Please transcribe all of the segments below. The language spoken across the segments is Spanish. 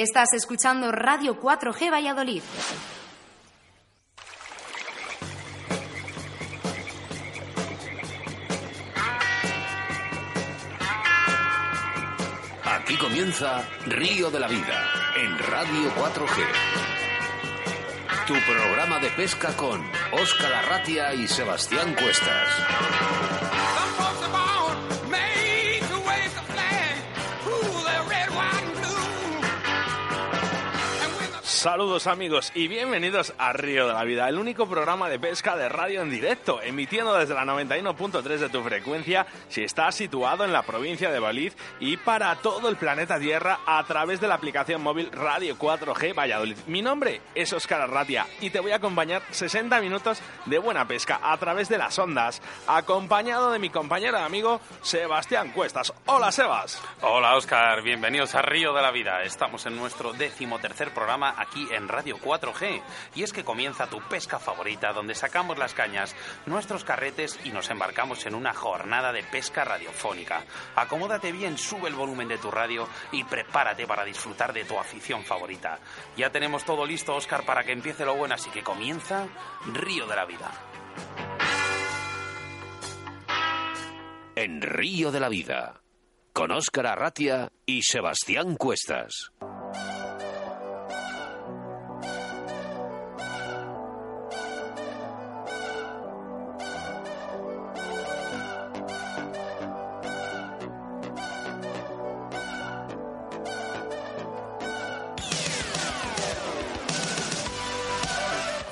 Estás escuchando Radio 4G Valladolid. Aquí comienza Río de la Vida en Radio 4G. Tu programa de pesca con Óscar Arratia y Sebastián Cuestas. Saludos amigos y bienvenidos a Río de la Vida, el único programa de pesca de radio en directo, emitiendo desde la 91.3 de tu frecuencia si estás situado en la provincia de Valladolid y para todo el planeta Tierra a través de la aplicación móvil Radio 4G Valladolid. Mi nombre es Óscar Arratia y te voy a acompañar 60 minutos de buena pesca a través de las ondas, acompañado de mi compañero y amigo Sebastián Cuestas. Hola Sebas. Hola Óscar, bienvenidos a Río de la Vida. Estamos en nuestro décimo tercer programa aquí en Radio 4G. Y es que comienza tu pesca favorita, donde sacamos las cañas, nuestros carretes y nos embarcamos en una jornada de pesca radiofónica. Acomódate bien, sube el volumen de tu radio y prepárate para disfrutar de tu afición favorita. Ya tenemos todo listo, Oscar, para que empiece lo bueno, así que comienza Río de la Vida. En Río de la Vida, con Óscar Arratia y Sebastián Cuestas.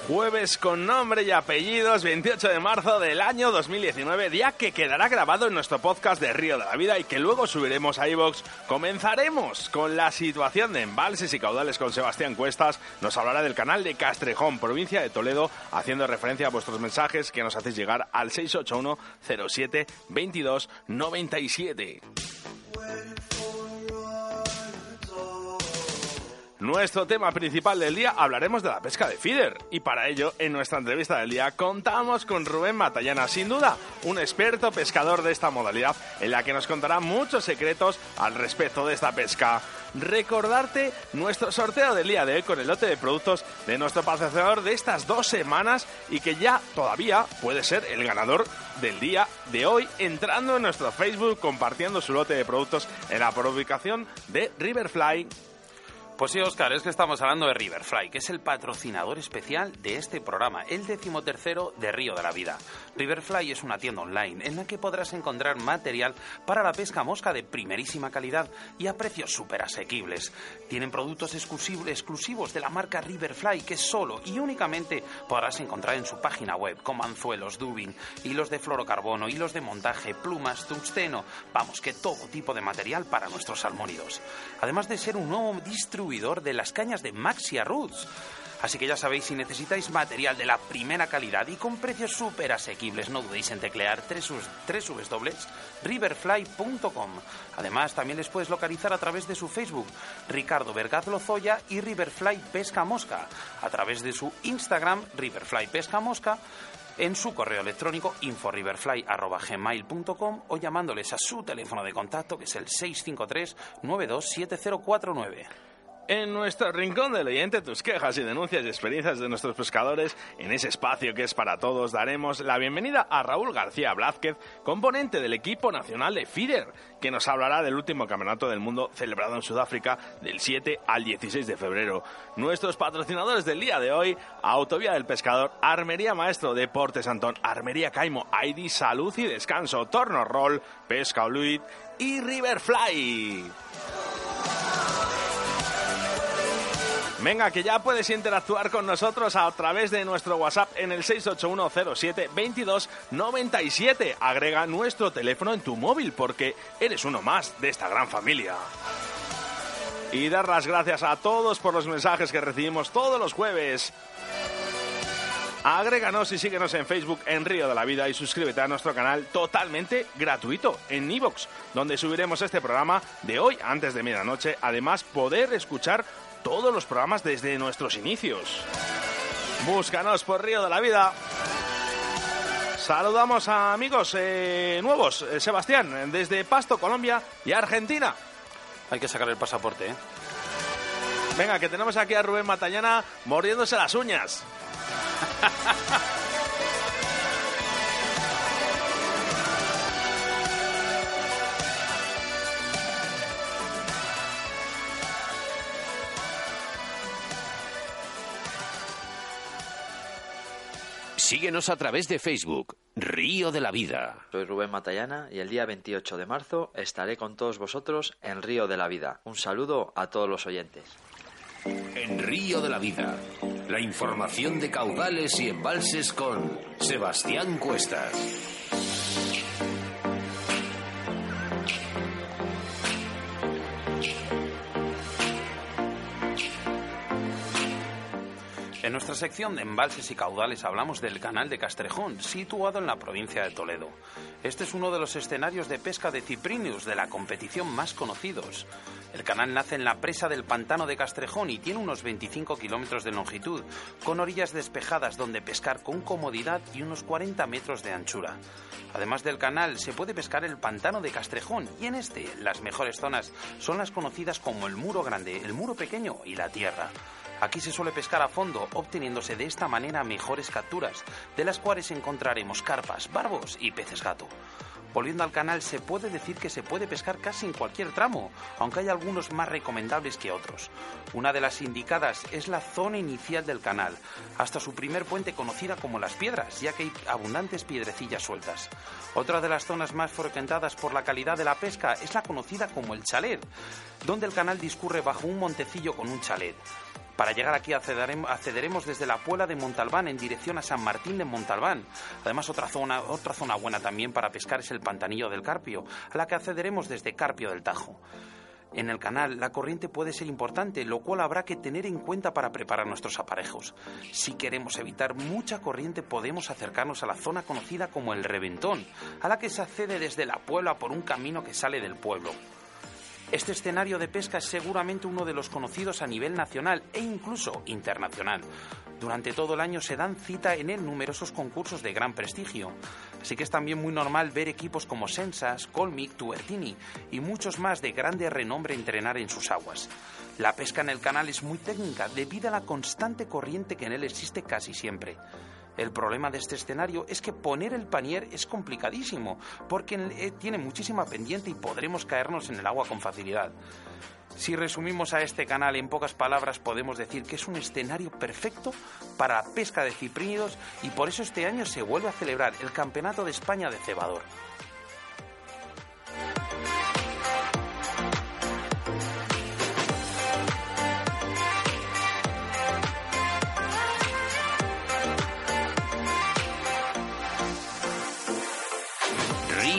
Jueves con nombre y apellidos, 28 de marzo del año 2019, día que quedará grabado en nuestro podcast de Río de la Vida y que luego subiremos a iVox. Comenzaremos con la situación de embalses y caudales con Sebastián Cuestas. Nos hablará del canal de Castrejón, provincia de Toledo, haciendo referencia a vuestros mensajes que nos hacéis llegar al 681 07 22 97. Nuestro tema principal del día hablaremos de la pesca de feeder y para ello en nuestra entrevista del día contamos con Rubén Matallana, sin duda un experto pescador de esta modalidad en la que nos contará muchos secretos al respecto de esta pesca. Recordarte nuestro sorteo del día de hoy con el lote de productos de nuestro patrocinador de estas dos semanas y que ya todavía puede ser el ganador del día de hoy entrando en nuestro Facebook compartiendo su lote de productos en la publicación de Riverfly pues sí, Oscar, es que estamos hablando de Riverfly, que es el patrocinador especial de este programa, el decimotercero de Río de la Vida. Riverfly es una tienda online en la que podrás encontrar material para la pesca mosca de primerísima calidad y a precios súper asequibles. Tienen productos exclusivos de la marca Riverfly que solo y únicamente podrás encontrar en su página web, como anzuelos, dubin, hilos de fluorocarbono, hilos de montaje, plumas, tungsteno, vamos, que todo tipo de material para nuestros salmónidos. Además de ser un nuevo distribuidor de las cañas de Maxia Roots. Así que ya sabéis, si necesitáis material de la primera calidad y con precios súper asequibles, no dudéis en teclear riverfly.com. Además, también les puedes localizar a través de su Facebook, Ricardo Vergaz Lozoya y Riverfly Pesca Mosca, a través de su Instagram, Riverfly Pesca Mosca, en su correo electrónico inforiverfly.gmail.com o llamándoles a su teléfono de contacto que es el 653 927049. En nuestro rincón del oyente, tus quejas y denuncias y experiencias de nuestros pescadores, en ese espacio que es para todos, daremos la bienvenida a Raúl García Blázquez, componente del equipo nacional de FIDER, que nos hablará del último campeonato del mundo celebrado en Sudáfrica del 7 al 16 de febrero. Nuestros patrocinadores del día de hoy, Autovía del Pescador, Armería Maestro, Deportes Antón, Armería Caimo, ID Salud y Descanso, Torno Roll, Pesca Oluit y Riverfly. Venga, que ya puedes interactuar con nosotros a través de nuestro WhatsApp en el 681072297. Agrega nuestro teléfono en tu móvil porque eres uno más de esta gran familia. Y dar las gracias a todos por los mensajes que recibimos todos los jueves. Agréganos y síguenos en Facebook en Río de la Vida y suscríbete a nuestro canal totalmente gratuito en Evox, donde subiremos este programa de hoy antes de medianoche. Además, poder escuchar todos los programas desde nuestros inicios. Búscanos por Río de la Vida. Saludamos a amigos eh, nuevos, eh, Sebastián, desde Pasto, Colombia y Argentina. Hay que sacar el pasaporte, ¿eh? Venga, que tenemos aquí a Rubén Matallana mordiéndose las uñas. Síguenos a través de Facebook, Río de la Vida. Soy Rubén Matallana y el día 28 de marzo estaré con todos vosotros en Río de la Vida. Un saludo a todos los oyentes. En Río de la Vida, la información de caudales y embalses con Sebastián Cuestas. En nuestra sección de embalses y caudales hablamos del canal de Castrejón, situado en la provincia de Toledo. Este es uno de los escenarios de pesca de Ciprinius de la competición más conocidos. El canal nace en la presa del pantano de Castrejón y tiene unos 25 kilómetros de longitud, con orillas despejadas donde pescar con comodidad y unos 40 metros de anchura. Además del canal, se puede pescar el pantano de Castrejón y en este las mejores zonas son las conocidas como el muro grande, el muro pequeño y la tierra. Aquí se suele pescar a fondo, obteniéndose de esta manera mejores capturas, de las cuales encontraremos carpas, barbos y peces gato. Volviendo al canal, se puede decir que se puede pescar casi en cualquier tramo, aunque hay algunos más recomendables que otros. Una de las indicadas es la zona inicial del canal, hasta su primer puente conocida como Las Piedras, ya que hay abundantes piedrecillas sueltas. Otra de las zonas más frecuentadas por la calidad de la pesca es la conocida como el chalet, donde el canal discurre bajo un montecillo con un chalet. Para llegar aquí accederemos desde la Puebla de Montalbán en dirección a San Martín de Montalbán. Además, otra zona, buena también para pescar es el Pantanillo del Carpio, a la que accederemos desde Carpio del Tajo. En el canal la corriente puede ser importante, lo cual habrá que tener en cuenta para preparar nuestros aparejos. Si queremos evitar mucha corriente podemos acercarnos a la zona conocida como el Reventón, a la que se accede desde la Puebla por un camino que sale del pueblo. Este escenario de pesca es seguramente uno de los conocidos a nivel nacional e incluso internacional. Durante todo el año se dan cita en él numerosos concursos de gran prestigio. Así que es también muy normal ver equipos como Sensas, Colmic, Tuertini y muchos más de grande renombre entrenar en sus aguas. La pesca en el canal es muy técnica debido a la constante corriente que en él existe casi siempre. El problema de este escenario es que poner el panier es complicadísimo, porque eh, tiene muchísima pendiente y podremos caernos en el agua con facilidad. Si resumimos a este canal en pocas palabras, podemos decir que es un escenario perfecto para la pesca de ciprínidos y por eso este año se vuelve a celebrar el Campeonato de España de Cebador.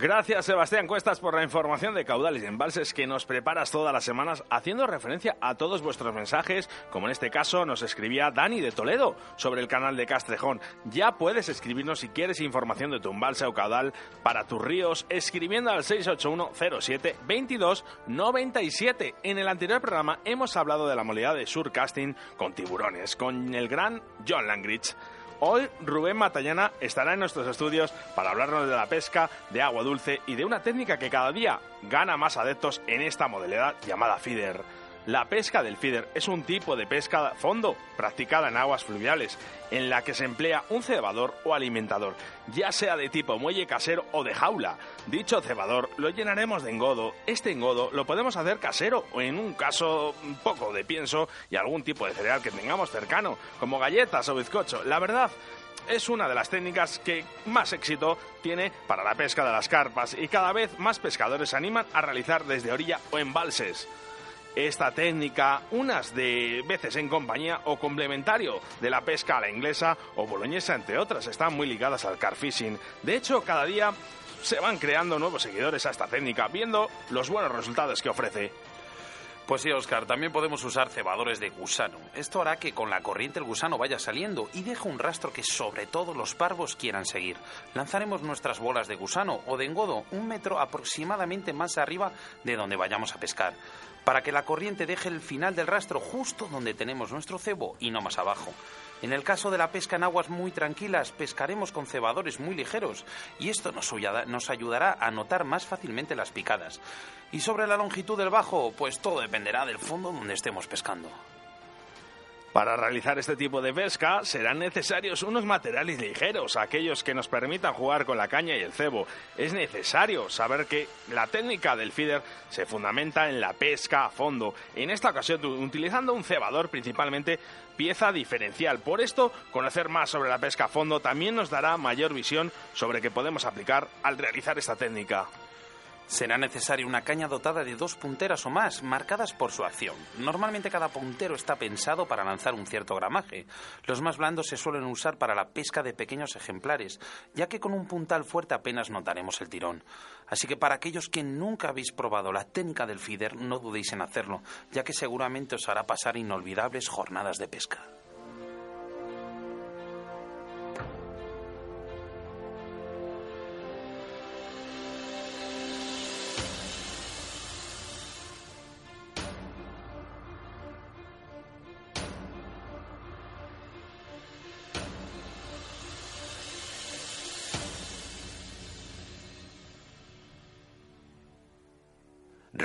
Gracias, Sebastián Cuestas, por la información de caudales y embalses que nos preparas todas las semanas, haciendo referencia a todos vuestros mensajes, como en este caso nos escribía Dani de Toledo sobre el canal de Castrejón. Ya puedes escribirnos si quieres información de tu embalse o caudal para tus ríos, escribiendo al 681 07 22 97. En el anterior programa hemos hablado de la modalidad de surcasting con tiburones, con el gran John Langridge. Hoy Rubén Matallana estará en nuestros estudios para hablarnos de la pesca de agua dulce y de una técnica que cada día gana más adeptos en esta modalidad llamada feeder. La pesca del feeder es un tipo de pesca fondo practicada en aguas fluviales, en la que se emplea un cebador o alimentador, ya sea de tipo muelle casero o de jaula. Dicho cebador lo llenaremos de engodo. Este engodo lo podemos hacer casero o en un caso un poco de pienso y algún tipo de cereal que tengamos cercano, como galletas o bizcocho. La verdad, es una de las técnicas que más éxito tiene para la pesca de las carpas y cada vez más pescadores se animan a realizar desde orilla o embalses esta técnica unas de veces en compañía o complementario de la pesca a la inglesa o boloñesa, entre otras. Están muy ligadas al car fishing. De hecho, cada día se van creando nuevos seguidores a esta técnica, viendo los buenos resultados que ofrece. Pues sí, Oscar, también podemos usar cebadores de gusano. Esto hará que con la corriente el gusano vaya saliendo y deje un rastro que sobre todo los parvos quieran seguir. Lanzaremos nuestras bolas de gusano o de engodo un metro aproximadamente más arriba de donde vayamos a pescar, para que la corriente deje el final del rastro justo donde tenemos nuestro cebo y no más abajo. En el caso de la pesca en aguas muy tranquilas, pescaremos con cebadores muy ligeros y esto nos, ayudará a notar más fácilmente las picadas. Y sobre la longitud del bajo, pues todo dependerá del fondo donde estemos pescando. Para realizar este tipo de pesca serán necesarios unos materiales ligeros, aquellos que nos permitan jugar con la caña y el cebo. Es necesario saber que la técnica del feeder se fundamenta en la pesca a fondo, en esta ocasión utilizando un cebador principalmente pieza diferencial. Por esto, conocer más sobre la pesca a fondo también nos dará mayor visión sobre qué podemos aplicar al realizar esta técnica. Será necesaria una caña dotada de dos punteras o más, marcadas por su acción. Normalmente cada puntero está pensado para lanzar un cierto gramaje. Los más blandos se suelen usar para la pesca de pequeños ejemplares, ya que con un puntal fuerte apenas notaremos el tirón. Así que para aquellos que nunca habéis probado la técnica del feeder, no dudéis en hacerlo, ya que seguramente os hará pasar inolvidables jornadas de pesca.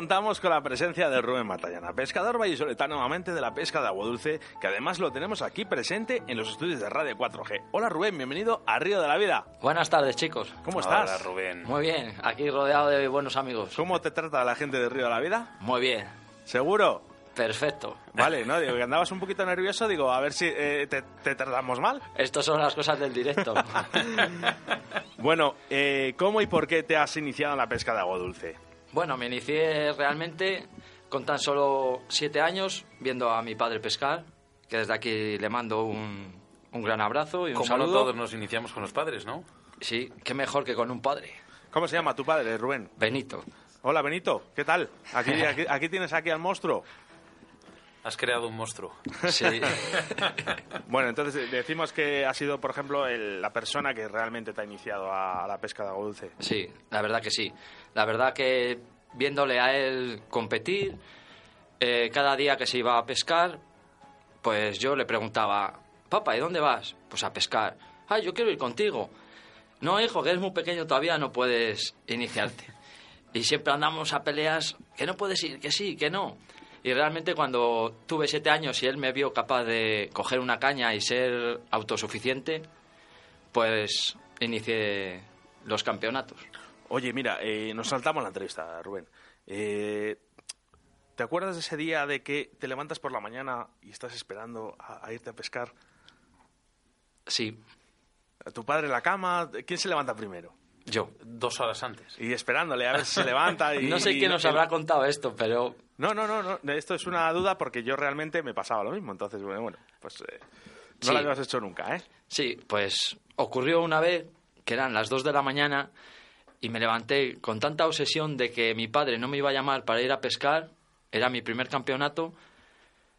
Contamos con la presencia de Rubén Matallana, pescador vallisoletano nuevamente de la pesca de agua dulce, que además lo tenemos aquí presente en los estudios de Radio 4G. Hola Rubén, bienvenido a Río de la Vida. Buenas tardes, chicos. ¿Cómo estás? Hola, Rubén. Muy bien, aquí rodeado de buenos amigos. ¿Cómo te trata la gente de Río de la Vida? Muy bien, ¿Seguro? perfecto. Vale, ¿no? Digo que andabas un poquito nervioso, digo, a ver si eh, te, te tratamos mal. Estas son las cosas del directo. Bueno, eh, ¿cómo y por qué te has iniciado en la pesca de agua dulce? Bueno, me inicié realmente con tan solo siete años viendo a mi padre pescar, que desde aquí le mando un, un gran abrazo y un Como no saludo. todos nos iniciamos con los padres, ¿no? Sí, qué mejor que con un padre. ¿Cómo se llama tu padre, Rubén? Benito. Hola Benito, ¿qué tal? Aquí, aquí, aquí tienes aquí al monstruo. Has creado un monstruo. Sí. Bueno, entonces eh, decimos que ha sido, por ejemplo, el- la persona que realmente te ha iniciado a, a la pesca de agua dulce. Sí, la verdad que sí. La verdad que viéndole a él competir, eh, cada día que se iba a pescar, pues yo le preguntaba, papá, ¿y dónde vas? Pues a pescar. Ah, yo quiero ir contigo. No, hijo, que eres muy pequeño todavía, no puedes iniciarte. Y siempre andamos a peleas, que no puedes ir, que sí, que no. Y realmente cuando tuve siete años y él me vio capaz de coger una caña y ser autosuficiente, pues inicié los campeonatos. Oye, mira, eh, nos saltamos la entrevista, Rubén. Eh, ¿Te acuerdas de ese día de que te levantas por la mañana y estás esperando a, a irte a pescar? Sí, ¿A tu padre en la cama? ¿Quién se levanta primero? yo. Dos horas antes. Y esperándole a ver si se levanta. Y, No sé quién nos habrá contado esto, pero No, no, no, no. Esto es una duda porque yo realmente me pasaba lo mismo. Entonces, bueno, bueno pues eh, no Sí. lo habías hecho nunca, ¿eh? sí, pues ocurrió una vez que eran las 2 de la mañana y me levanté con tanta obsesión de que mi padre no me iba a llamar para ir a pescar. Era mi primer campeonato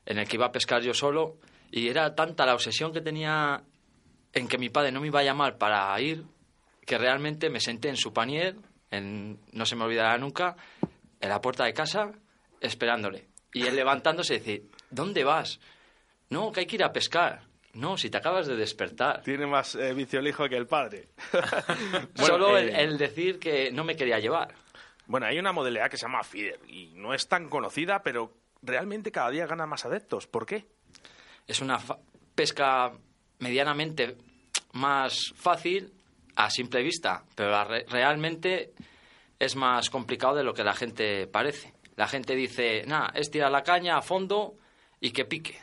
en el que iba a pescar yo solo y era tanta la obsesión que tenía en que mi padre no me iba a llamar para ir que realmente me senté en su panier, en, no se me olvidará nunca, en la puerta de casa esperándole. Y él levantándose y decir, ¿dónde vas? No, que hay que ir a pescar. No, si te acabas de despertar. Tiene más eh, vicio el hijo que el padre. Bueno, Solo eh, el, el decir que no me quería llevar. Bueno, hay una modalidad que se llama feeder y no es tan conocida, pero realmente cada día gana más adeptos. ¿Por qué? Es una pesca medianamente más fácil a simple vista, pero re- realmente es más complicado de lo que la gente parece. La gente dice, nada, es tirar la caña a fondo y que pique.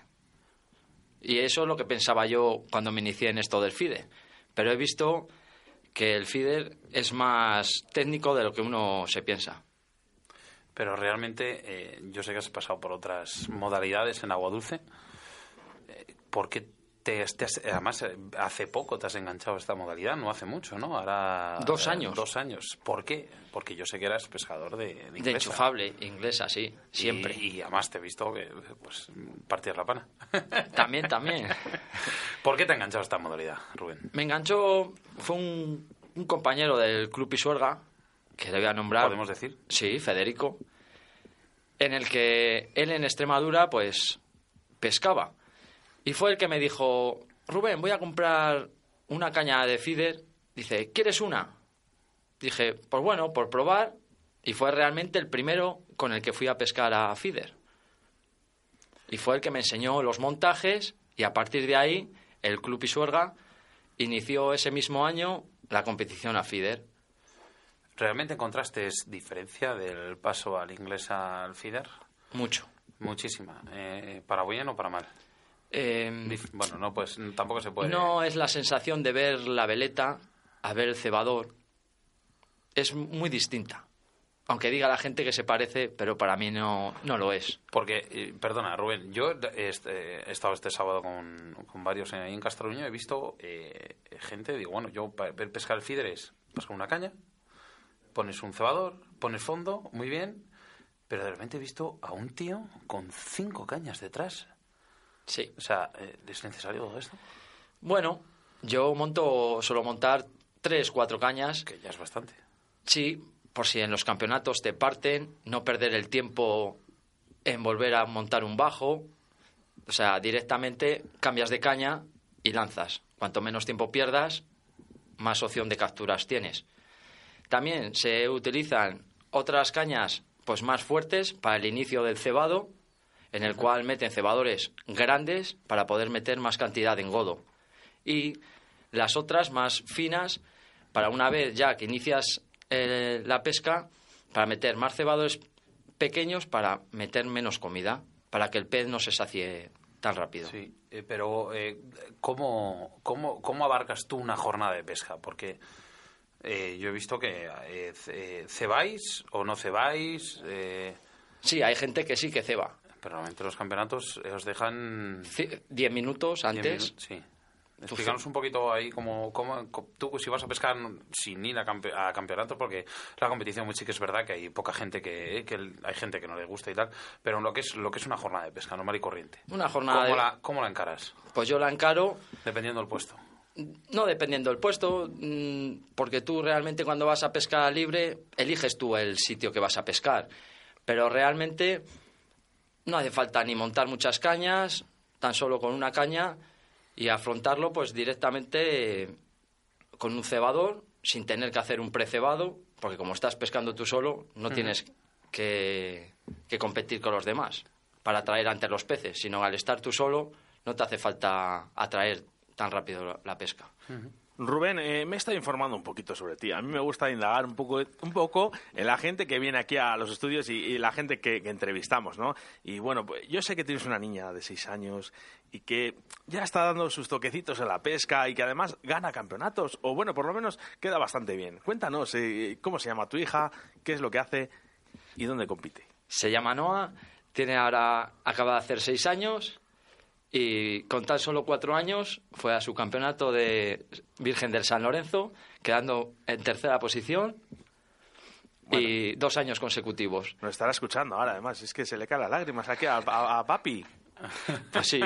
Y eso es lo que pensaba yo cuando me inicié en esto del FIDE. Pero he visto que el FIDE es más técnico de lo que uno se piensa. Pero realmente, eh, yo sé que has pasado por otras modalidades en agua dulce. Eh, ¿Por qué te, te has- además, eh, hace poco te has enganchado a esta modalidad, no hace mucho, ¿no? Ahora... Dos eh, años. Dos años. ¿Por qué? Porque yo sé que eras pescador de, de De enchufable, inglesa, sí, siempre. Y, y además te he visto que, pues, partías la pana. También, también. ¿Por qué te ha enganchado a esta modalidad, Rubén? Me enganchó, fue un, un compañero del Club Pisuerga, que le voy a nombrar. ¿Podemos decir? Sí, Federico. En el que él en Extremadura, pues, pescaba. Y fue el que me dijo, Rubén, voy a comprar una caña de feeder. Dice, ¿quieres una? Dije, pues bueno, por probar. Y fue realmente el primero con el que fui a pescar a feeder. Y fue el que me enseñó los montajes y a partir de ahí el Club Pisuerga inició ese mismo año la competición a feeder. ¿Realmente encontraste diferencia del paso al inglés al feeder? Mucho. Muchísima. Eh, ¿Para bien o para mal? Em, Bueno, no, pues tampoco se puede. No es la sensación de ver la veleta a ver el cebador. Es muy distinta. Aunque diga la gente que se parece, pero para mí no, no lo es. Porque, perdona, Rubén, yo este, he estado este sábado con, con varios ahí en Castruño, he visto eh, gente, digo, bueno, yo para ver pescar el feeder es, vas con una caña, pones un cebador, pones fondo, muy bien, pero de repente he visto a un tío con cinco cañas detrás. Sí. O sea, eh, ¿es necesario todo esto? Bueno, yo monto, suelo montar tres, cuatro cañas. Que ya es bastante. Sí, por si en los campeonatos te parten, no perder el tiempo en volver a montar un bajo. O sea, directamente cambias de caña y lanzas. Cuanto menos tiempo pierdas, más opción de capturas tienes. También se utilizan otras cañas pues más fuertes para el inicio del cebado, en el cual meten cebadores grandes para poder meter más cantidad de engodo. Y las otras más finas para una vez ya que inicias eh, la pesca, para meter más cebadores pequeños para meter menos comida, para que el pez no se sacie tan rápido. Sí, eh, pero eh, ¿cómo, cómo, cómo abarcas tú una jornada de pesca? Porque eh, yo he visto que eh, eh, cebáis o no cebáis, Sí, hay gente que sí que ceba. Pero normalmente los campeonatos eh, os dejan... Diez minutos diez antes. minu- Sí. Explícanos un poquito ahí cómo, cómo, tú si vas a pescar sin ir a, campe- a campeonato, porque la competición muy sí que es verdad que hay poca gente que, que el- hay gente que no le gusta y tal, pero lo que es lo que es una jornada de pesca normal y corriente. Una jornada ¿Cómo de- la, cómo la encaras? Pues yo la encaro Dependiendo del puesto. No dependiendo del puesto, mm, porque tú realmente cuando vas a pescar libre eliges tú el sitio que vas a pescar. Pero realmente no hace falta ni montar muchas cañas, tan solo con una caña y afrontarlo pues directamente eh, con un cebador, sin tener que hacer un precebado, porque como estás pescando tú solo, no tienes que, que competir con los demás para atraer ante los peces, sino al estar tú solo no te hace falta atraer tan rápido la- la pesca. Rubén, eh, me está informando un poquito sobre ti. A mí me gusta indagar un poco, un poco en la gente que viene aquí a los estudios y, la gente que, entrevistamos, ¿no? Y bueno, pues yo sé que tienes una niña de seis años y que ya está dando sus toquecitos en la pesca y que además gana campeonatos, o bueno, por lo menos queda bastante bien. Cuéntanos, eh, ¿cómo se llama tu hija? ¿Qué es lo que hace? ¿Y dónde compite? Se llama Noah, tiene ahora, acaba de hacer seis años y con tan solo cuatro años fue a su campeonato de Virgen del San Lorenzo, quedando en tercera posición y dos años consecutivos. Nos estará escuchando ahora, además. Es que se le caen las lágrimas aquí a, a- a papi. Pues sí.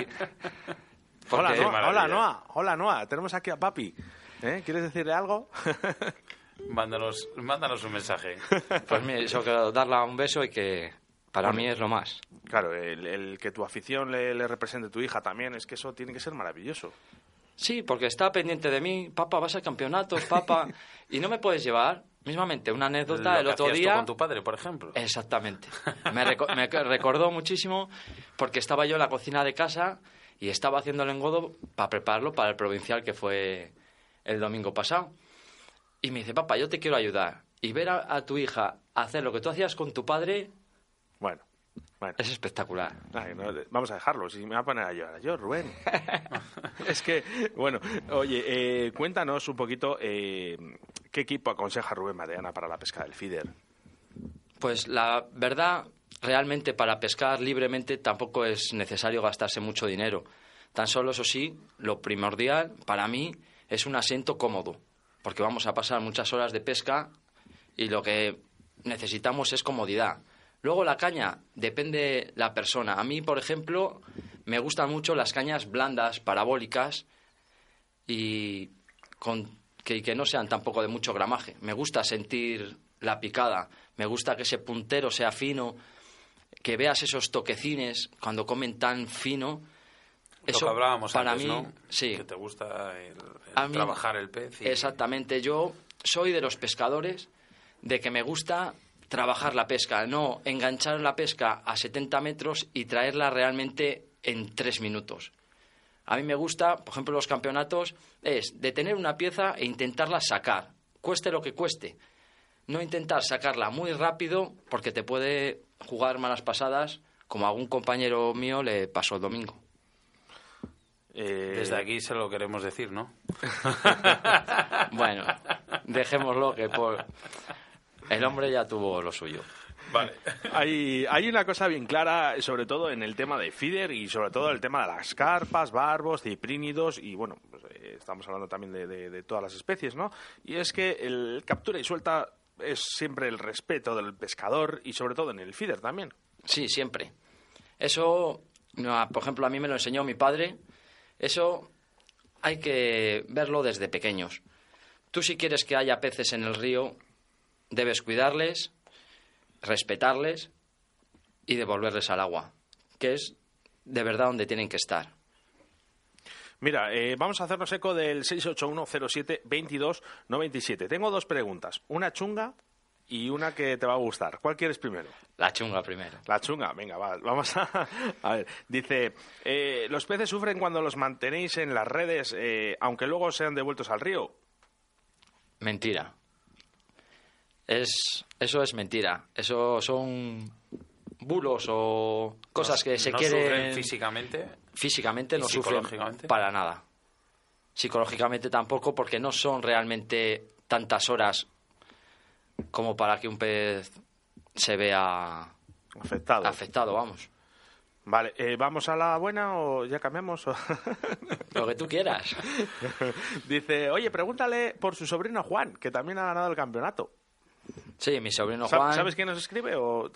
Hola, Noa, hola, Noa. Hola, Noa. Tenemos aquí a papi. ¿Eh? ¿Quieres decirle algo? Mándanos, mándanos un mensaje. Pues mira, yo quiero darle un beso y que para mí es lo más. Claro, el, el que tu afición le, le represente tu hija también, es que eso tiene que ser maravilloso. Sí, porque está pendiente de mí, papá, vas a campeonatos, papá, y no me puedes llevar. Mismamente, una anécdota Lo el que otro hacías tú día. con tu padre, por ejemplo. Exactamente. Me, reco- me recordó muchísimo porque estaba yo en la cocina de casa y estaba haciendo el engodo para prepararlo para el provincial que fue el domingo pasado. Y me dice, papá, yo te quiero ayudar. Y ver a, a tu hija hacer lo que tú hacías con tu padre, Bueno, Bueno. Es espectacular. Ay, no, de- vamos a dejarlo, si me va a poner a llorar yo, Rubén. es que, bueno, oye, eh, cuéntanos un poquito eh, qué equipo aconseja Rubén Mateana para la pesca del feeder. Pues la verdad, realmente para pescar libremente tampoco es necesario gastarse mucho dinero. Tan solo, eso sí, lo primordial para mí es un asiento cómodo, porque vamos a pasar muchas horas de pesca y lo que necesitamos es comodidad. Luego la caña, depende la persona. A mí, por ejemplo, me gustan mucho las cañas blandas, parabólicas y con, que, no sean tampoco de mucho gramaje. Me gusta sentir la picada, me gusta que ese puntero sea fino, que veas esos toquecines cuando comen tan fino. Lo que hablábamos para antes, mí, ¿no? sí. Que te gusta el, el A mí- trabajar el pez. y- Exactamente, yo soy de los pescadores de que me gusta trabajar la pesca, no enganchar la pesca a 70 metros y traerla realmente en 3 minutos. A mí me gusta, por ejemplo, los campeonatos, es detener una pieza e intentarla sacar, cueste lo que cueste. No intentar sacarla muy rápido porque te puede jugar malas pasadas, como a algún compañero mío le pasó el domingo. Eh, Desde aquí se lo queremos decir, ¿no? Bueno, dejémoslo que por... el hombre ya tuvo lo suyo. Vale. Hay, hay una cosa bien clara, sobre todo en el tema de feeder y sobre todo el tema de las carpas, barbos, ciprínidos y bueno, pues, eh, estamos hablando también de, de- de todas las especies, ¿no? Y es que el captura y suelta es siempre el respeto del pescador y sobre todo en el feeder también. Sí, siempre. Eso, no, por ejemplo, a mí me lo enseñó mi padre. Eso hay que verlo desde pequeños. Tú si quieres que haya peces en el río, debes cuidarles, respetarles y devolverles al agua, que es de verdad donde tienen que estar. Mira, eh, vamos a hacernos eco del 681072297. Tengo dos preguntas, una chunga y una que te va a gustar. ¿Cuál quieres primero? La chunga primero. La chunga, venga, va, vamos a... A ver, dice, eh, los peces sufren cuando los mantenéis en las redes, eh, aunque luego sean devueltos al río. Mentira. Es, eso es mentira. Eso son bulos o cosas que se no quieren sufren físicamente. físicamente ¿Y no sufren psicológicamente? para nada. Psicológicamente tampoco, porque no son realmente tantas horas como para que un pez se vea Afectado. afectado, vamos. Vale, eh, ¿vamos a la buena o ya cambiamos? Lo que tú quieras. dice, oye, pregúntale por su sobrino Juan, que también ha ganado el campeonato. Sí, mi sobrino Juan. ¿Sabes quién nos escribe? O...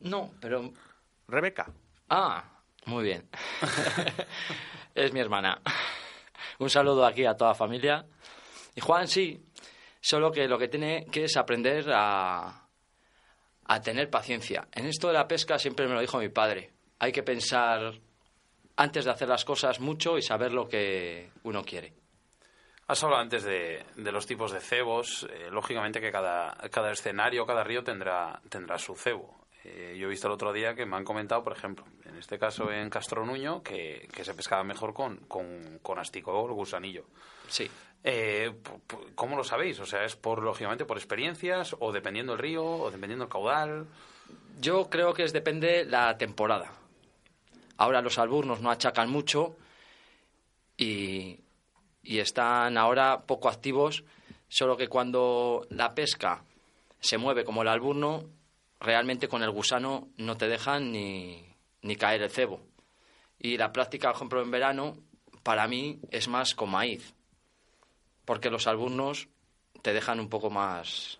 No, pero. Rebeca. Ah, muy bien. es mi hermana. Un saludo aquí a toda la familia. Y Juan, sí. Solo que lo que tiene que es aprender a, a tener paciencia. En esto de la pesca siempre me lo dijo mi padre. Hay que pensar antes de hacer las cosas mucho y saber lo que uno quiere. Has hablado antes de, de los tipos de cebos. Eh, lógicamente que cada, cada escenario, cada río tendrá, tendrá su cebo. Eh, yo he visto el otro día que me han comentado, por ejemplo, en este caso en Castro Nuño, que, que se pescaba mejor con, con, con astico o gusanillo. Sí. Eh, ¿Cómo lo sabéis? O sea, ¿es por lógicamente por experiencias o dependiendo el río o dependiendo el caudal? Yo creo que es depende la temporada. Ahora los alburnos no achacan mucho y, y están ahora poco activos, solo que cuando la pesca se mueve como el alburno, realmente con el gusano no te dejan ni, ni caer el cebo. Y la práctica, por ejemplo, en verano, para mí es más con maíz, porque los alburnos te dejan un poco más...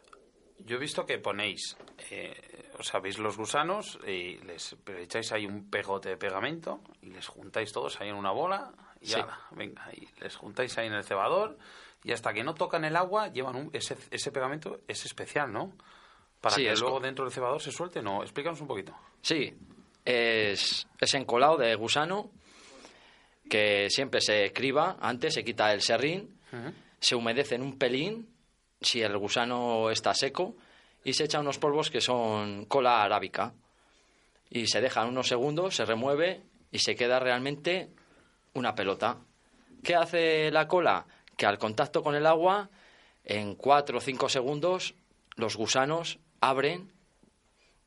Yo he visto que ponéis, eh, o sea, veis los gusanos y les echáis ahí un pegote de pegamento y les juntáis todos ahí en una bola y Sí. ala, venga, y les juntáis ahí en el cebador y hasta que no tocan el agua llevan un, ese, ese pegamento, es especial, ¿no? Para Sí, que luego co- dentro del cebador se suelte, ¿no? Explícanos un poquito. Sí, es, es encolado de gusano que siempre se criba antes, se quita el serrín, se humedece en un pelín si el gusano está seco y se echa unos polvos que son cola arábica y se dejan unos segundos, se remueve y se queda realmente una pelota. ¿Qué hace la cola? Que al contacto con el agua, en cuatro o cinco segundos, los gusanos abren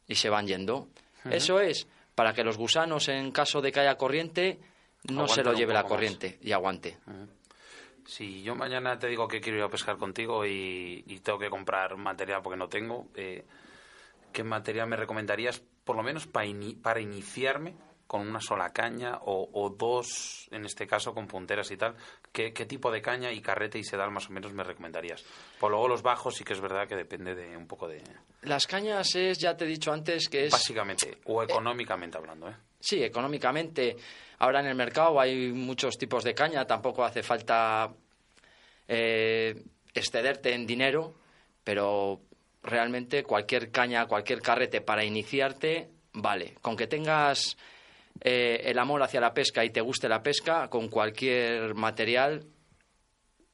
y se van yendo. Eso es para que los gusanos, en caso de que haya corriente, no se lo lleve la más. corriente y aguante. Si yo mañana te digo que quiero ir a pescar contigo y, y tengo que comprar material porque no tengo, eh, ¿qué material me recomendarías, por lo menos para, ini- para iniciarme con una sola caña o, o dos, en este caso con punteras y tal? ¿Qué, qué tipo de caña y carrete y sedal más o menos me recomendarías? Por luego los bajos sí que es verdad que depende de un poco de... Las cañas es, ya te he dicho antes, que es... Básicamente, o económicamente hablando, ¿eh? Sí, económicamente. Ahora en el mercado hay muchos tipos de caña, tampoco hace falta eh, excederte en dinero, pero realmente cualquier caña, cualquier carrete para iniciarte, vale. Con que tengas eh, el amor hacia la pesca y te guste la pesca, con cualquier material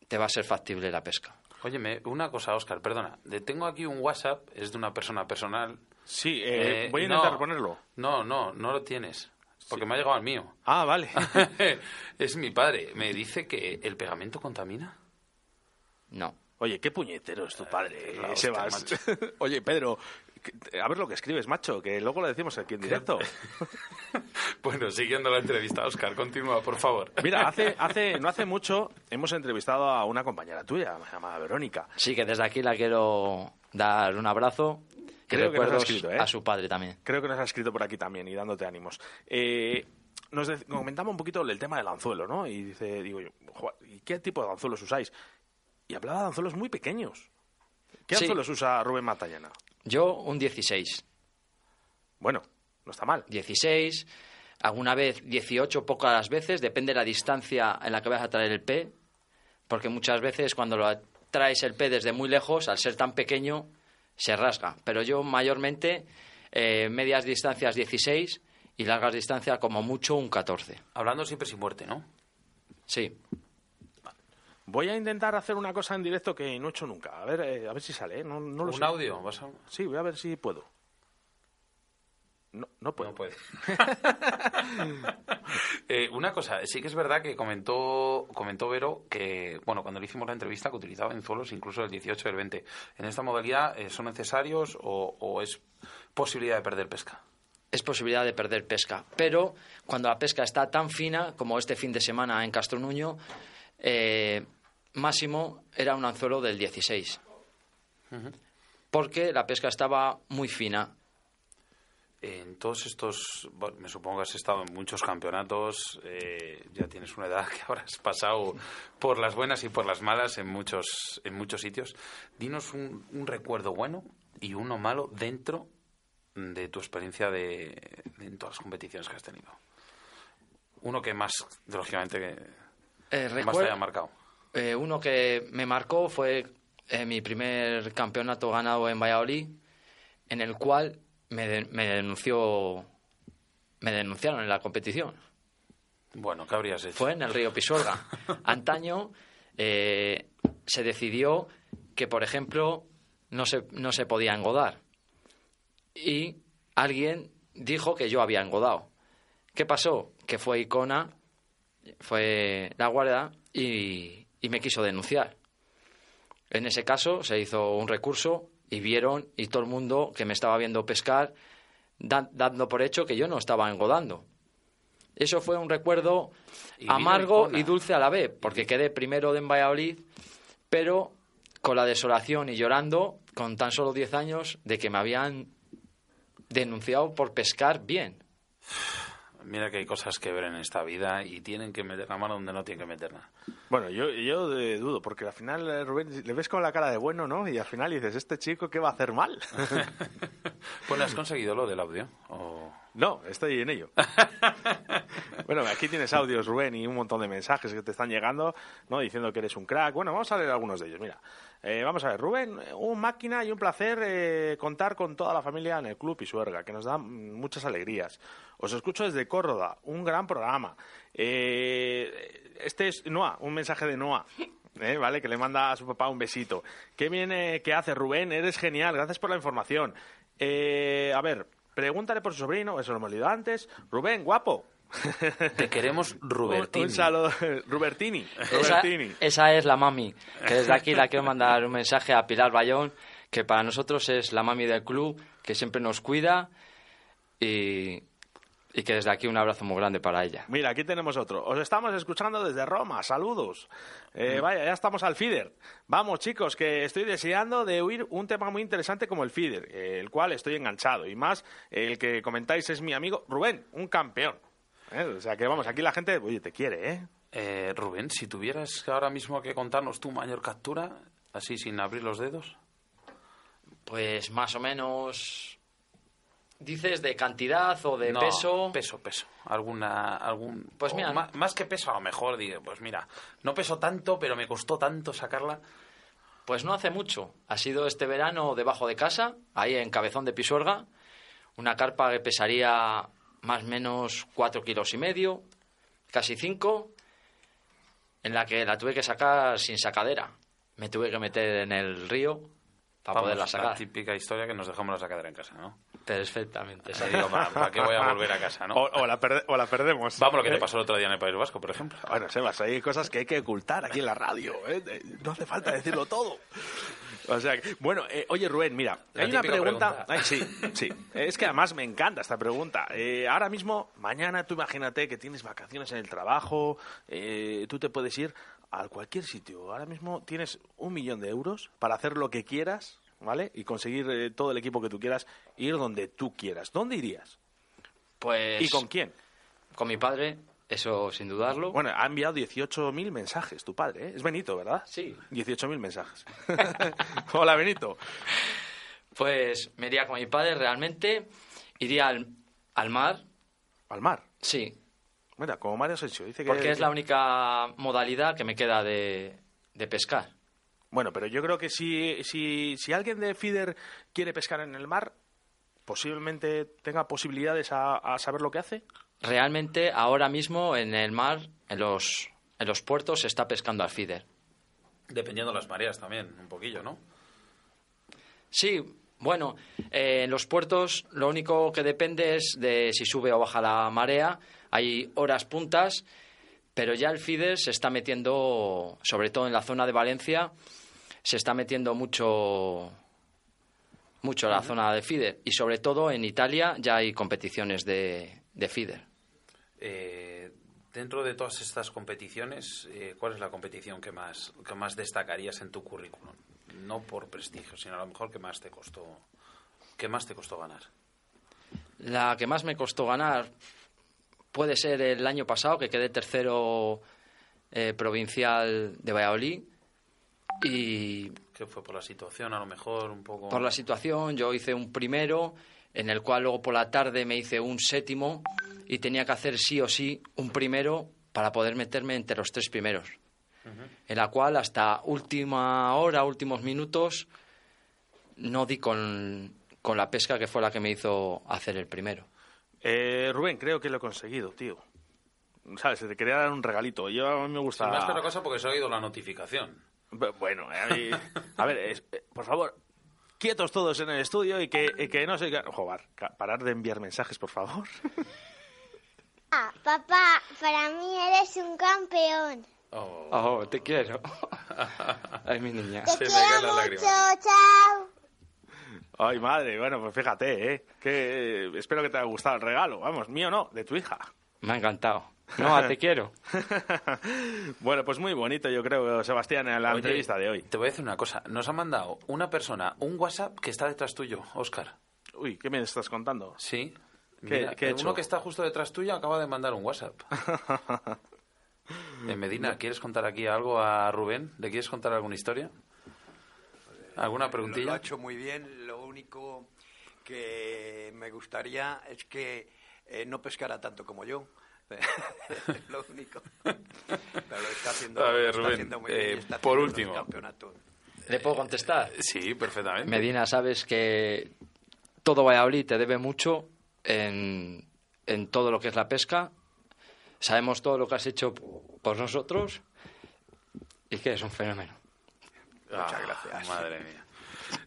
te va a ser factible la pesca. Óyeme, una cosa, Oscar, perdona. De- Tengo aquí un WhatsApp, es de una persona personal. Sí, eh, Eh, voy a no. intentar ponerlo. No, no, no lo tienes. Porque me ha llegado al mío. Ah, vale. es mi padre. Me dice que el pegamento contamina. No. Oye, qué puñetero es tu padre, la eh. Oye, Pedro, a ver lo que escribes, macho, que luego lo decimos aquí en directo. Bueno, siguiendo la entrevista, Oscar, continúa, por favor. Mira, hace, hace, no hace mucho hemos entrevistado a una compañera tuya, llamada Verónica. Sí que desde aquí la quiero dar un abrazo Creo que nos ha escrito, ¿eh? a su padre también. Creo que nos ha escrito por aquí también y dándote ánimos. Eh, nos comentamos un poquito el tema del anzuelo, ¿no? Y dice, digo yo, "Jo, ¿y qué tipo de anzuelos usáis? Y hablaba de anzuelos muy pequeños. ¿Qué Sí. anzuelos usa Rubén Matallana? Yo un 16. Bueno, no está mal. 16, alguna vez 18, pocas veces, depende de la distancia en la que vas a traer el P, porque muchas veces cuando lo traes el P desde muy lejos, al ser tan pequeño, se rasga. Pero yo mayormente eh, medias distancias 16 y largas distancias como mucho un 14. Hablando siempre sin muerte, ¿no? Sí. Voy a intentar hacer una cosa en directo que no he hecho nunca. A ver, eh, a ver si sale, ¿eh? No, no lo ¿Un sé. audio? ¿Vas a... Sí, voy a ver si puedo. No, no puedo. No puede. Eh, una cosa, sí que es verdad que comentó, comentó Vero que, bueno, cuando le hicimos la entrevista, que utilizaba anzuelos incluso el 18 y el 20. ¿En esta modalidad eh, son necesarios o, o es posibilidad de perder pesca? es posibilidad de perder pesca. Pero cuando la pesca está tan fina como este fin de semana en Castronuño, eh, máximo era un anzuelo del 16. Porque la pesca estaba muy fina. En todos estos, bueno, me supongo que has estado en muchos campeonatos, eh, ya tienes una edad que habrás pasado por las buenas y por las malas en muchos, en muchos sitios. Dinos un, un recuerdo bueno y uno malo dentro de tu experiencia de, de- en todas las competiciones que has tenido. Uno que más, lógicamente, que Eh, más te haya marcado. Eh, uno que me marcó fue eh, mi primer campeonato ganado en Valladolid, en el cual me, de- me denunció, me denunciaron en la competición. Bueno, ¿qué habrías hecho? Fue en el río Pisuerga. Antaño eh, se decidió que, por ejemplo, no se, no se podía engodar. Y alguien dijo que yo había engodado. ¿Qué pasó? Que fue Icona, fue la guardia y, y me quiso denunciar. En ese caso se hizo un recurso y vieron y todo el mundo que me estaba viendo pescar da- dando por hecho que yo no estaba engodando. Eso fue un recuerdo Y amargo y dulce a la vez, porque quedé primero de en Valladolid, pero con la desolación y llorando, con tan solo 10 años, de que me habían denunciado por pescar bien. Mira que hay cosas que ver en esta vida y tienen que meter la mano donde no tienen que meterla. Bueno, yo, yo eh, dudo, porque al final, eh, Rubén, le ves con la cara de bueno, ¿no? Y al final dices, ¿este chico qué va a hacer mal? Pues has conseguido lo del audio. O- no, estoy en ello. bueno, aquí tienes audios, Rubén, y un montón de mensajes que te están llegando, ¿no? Diciendo que eres un crack. Bueno, vamos a leer algunos de ellos, mira. Eh, vamos a ver, Rubén, un máquina y un placer eh, contar con toda la familia en el Club Pisuerga, que nos da mm, muchas alegrías. Os escucho desde Córdoba, un gran programa. Eh, este es Noah, un mensaje de Noah. ¿eh? ¿Vale? Que le manda a su papá un besito. Qué bien que hace Rubén, eres genial, gracias por la información. Eh, a ver, pregúntale por su sobrino, eso lo hemos leído antes. Rubén, guapo. Te queremos Rubertini. Un, un saludo, Rubertini. Esa, Rubertini. esa es la mami, que desde aquí la quiero mandar un mensaje a Pilar Bayón, que para nosotros es la mami del club, que siempre nos cuida y, y que desde aquí un abrazo muy grande para ella. Mira, aquí tenemos otro. Os estamos escuchando desde Roma. Saludos. Eh, vaya, ya estamos al feeder. Vamos, chicos, que estoy deseando de oír un tema muy interesante como el feeder, el cual estoy enganchado. Y más, el que comentáis es mi amigo Rubén, un campeón. ¿Eh? O sea que vamos, aquí la gente, oye, te quiere, ¿eh? Eh, Rubén, si tuvieras ahora mismo que contarnos tu mayor captura, así sin abrir los dedos. Pues más o menos... ¿Dices de cantidad o de No, peso? Peso, peso. Alguna, algún. Pues mira. ma- más, que peso, a lo mejor, digo, pues mira, no peso tanto, pero me costó tanto sacarla. Pues no hace mucho. Ha sido este verano debajo de casa, ahí en Cabezón de Pisuerga. Una carpa que pesaría más o menos cuatro kilos y medio, casi cinco, en la que la tuve que sacar sin sacadera. Me tuve que meter en el río para Vamos, poderla La sacar. típica historia que nos dejamos la sacadera en casa, ¿no? Perfectamente. O sea, digo, ¿para, para qué voy a volver a casa, no? O, o la perde- o la perdemos. Vamos, lo que te ¿Eh? pasó el otro día en el País Vasco, por ejemplo. Bueno, Sebas, hay cosas que hay que ocultar aquí en la radio. ¿eh? No hace falta decirlo todo. O sea, que- bueno, eh, oye Rubén, mira, La hay una pregunta. pregunta. Ay, sí, sí. Es que además me encanta esta pregunta. Eh, ahora mismo, mañana, tú imagínate que tienes vacaciones en el trabajo, eh, tú te puedes ir a cualquier sitio. Ahora mismo tienes un millón de euros para hacer lo que quieras, ¿vale? Y conseguir eh, todo el equipo que tú quieras, ir donde tú quieras. ¿Dónde irías? Pues ¿Y con quién? con mi padre, eso sin dudarlo. Bueno, ha enviado 18.000 mensajes tu padre, ¿eh? Es Benito, ¿verdad? Sí. 18.000 mensajes. Hola, Benito. Pues me iría con mi padre realmente. Iría al, al mar, Al mar. sí, Mira, como Mario Asensio dice que... porque es la única modalidad que me queda de, de pescar. Bueno, pero yo creo que si, si, si alguien de Feeder quiere pescar en el mar, posiblemente tenga posibilidades a, a saber lo que hace. Realmente ahora mismo en el mar, en los, en los puertos, se está pescando al feeder. Dependiendo de las mareas también, un poquillo, ¿no? Sí, bueno, eh, en los puertos lo único que depende es de si sube o baja la marea. Hay horas puntas, pero ya el feeder se está metiendo, sobre todo en la zona de Valencia, se está metiendo mucho mucho la zona de feeder y sobre todo en Italia ya hay competiciones de, de feeder. Eh, dentro de todas estas competiciones, eh, ¿cuál es la competición que más, que más destacarías en tu currículum? No por prestigio, sino a lo mejor que más te costó, que más te costó ganar. La que más me costó ganar puede ser el año pasado, que quedé tercero eh, provincial de Valladolid. Y ¿Qué fue por la situación? A lo mejor un poco. por la situación yo hice un primero, en el cual luego por la tarde me hice un séptimo y tenía que hacer sí o sí un primero para poder meterme entre los tres primeros. En la cual hasta última hora, últimos minutos, no di con, con la pesca que fue la que me hizo hacer el primero. Eh, Rubén, creo que lo he conseguido, tío. ¿Sabes? Te quería dar un regalito. Yo a mí me gusta... Sin más que otra cosa porque se ha oído la notificación. Bu- Bueno, a, mí- a ver, es- eh, por favor, quietos todos en el estudio y que, y que no se... Joder, parar de enviar mensajes, por favor. Ah, papá, para mí eres un campeón. Oh. Oh, te quiero. Ay, mi niña. Te Se me quiero caen las mucho, lágrimas. chao. Ay, madre, bueno, pues fíjate, ¿eh? Que eh, espero que te haya gustado el regalo. Vamos, mío no, de tu hija. Me ha encantado. No, te quiero. bueno, pues muy bonito, yo creo, Sebastián, en la Oye, entrevista de hoy. Te voy a decir una cosa. Nos ha mandado una persona un WhatsApp que está detrás tuyo, Oscar. Uy, ¿qué me estás contando? Sí. ¿Qué- Mira, qué he uno hecho? que está justo detrás tuyo acaba de mandar un WhatsApp. Eh, Medina, ¿quieres contar aquí algo a Rubén? ¿Le quieres contar alguna historia? ¿Alguna Lo, lo preguntilla? ha hecho muy bien. Lo único que me gustaría es que eh, no pescara tanto como yo. lo único. Pero lo está haciendo, A ver, lo está Rubén, haciendo muy bien eh, está por último. ¿Le puedo contestar? Sí, perfectamente. Medina, sabes que todo Valladolid te debe mucho en, en todo lo que es la pesca. Sabemos todo lo que has hecho por nosotros y que es un fenómeno. Muchas gracias. Madre mía.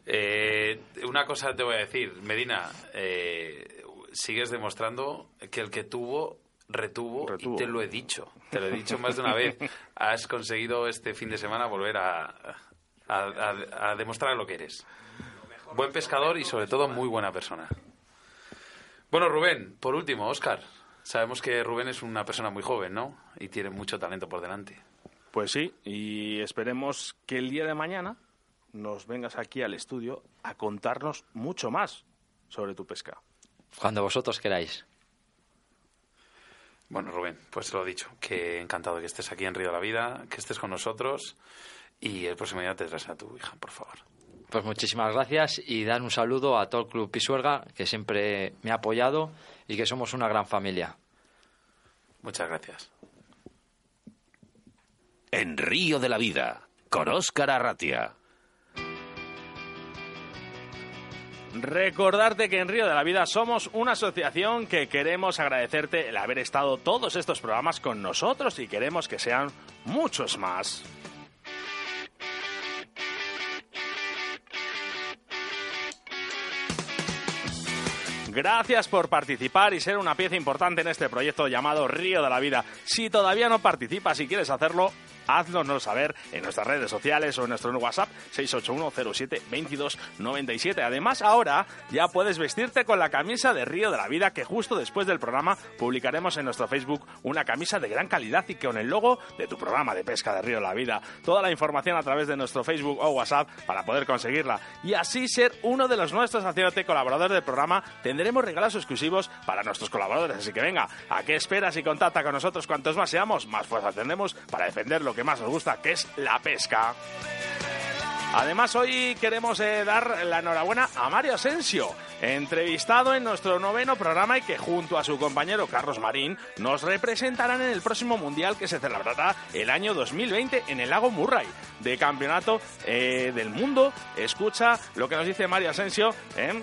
Eh, una cosa te voy a decir, Medina, eh, sigues demostrando que el que tuvo, retuvo, Retuvo. y te lo he dicho. Te lo he dicho más de una vez. Has conseguido este fin de semana volver a, a, a- a demostrar lo que eres. Buen pescador y sobre todo muy buena persona. Bueno, Rubén, por último, Oscar, Sabemos que Rubén es una persona muy joven, ¿no? Y tiene mucho talento por delante. Pues sí, y esperemos que el día de mañana nos vengas aquí al estudio a contarnos mucho más sobre tu pesca. Cuando vosotros queráis. Bueno, Rubén, pues lo dicho, que encantado que estés aquí en Río de la Vida, que estés con nosotros y el próximo día te traes a tu hija, por favor. Pues muchísimas gracias y dar un saludo a todo el Club Pisuerga, que siempre me ha apoyado y que somos una gran familia. Muchas gracias. En Río de la Vida, con Óscar Arratia. Recordarte que en Río de la Vida somos una asociación que queremos agradecerte el haber estado todos estos programas con nosotros y queremos que sean muchos más. Gracias por participar y ser una pieza importante en este proyecto llamado Río de la Vida. Si todavía no participas y quieres hacerlo, haznoslo saber en nuestras redes sociales o en nuestro WhatsApp 681072297. Además, ahora ya puedes vestirte con la camisa de Río de la Vida que justo después del programa publicaremos en nuestro Facebook una camisa de gran calidad y con el logo de tu programa de pesca de Río de la Vida. Toda la información a través de nuestro Facebook o WhatsApp para poder conseguirla y así ser uno de los nuestros haciéndote colaborador del programa. Tendremos regalos exclusivos para nuestros colaboradores, así que venga, ¿a qué esperas y contacta con nosotros? Cuantos más seamos, más fuerza tendremos para defender lo que más nos gusta, que es la pesca. Además, hoy queremos eh, dar la enhorabuena a Mario Asensio, entrevistado en nuestro noveno programa y que junto a su compañero Carlos Marín nos representarán en el próximo Mundial que se celebrará el año 2020 en el lago Murray, de Campeonato eh, del Mundo. Escucha lo que nos dice Mario Asensio. ¿eh?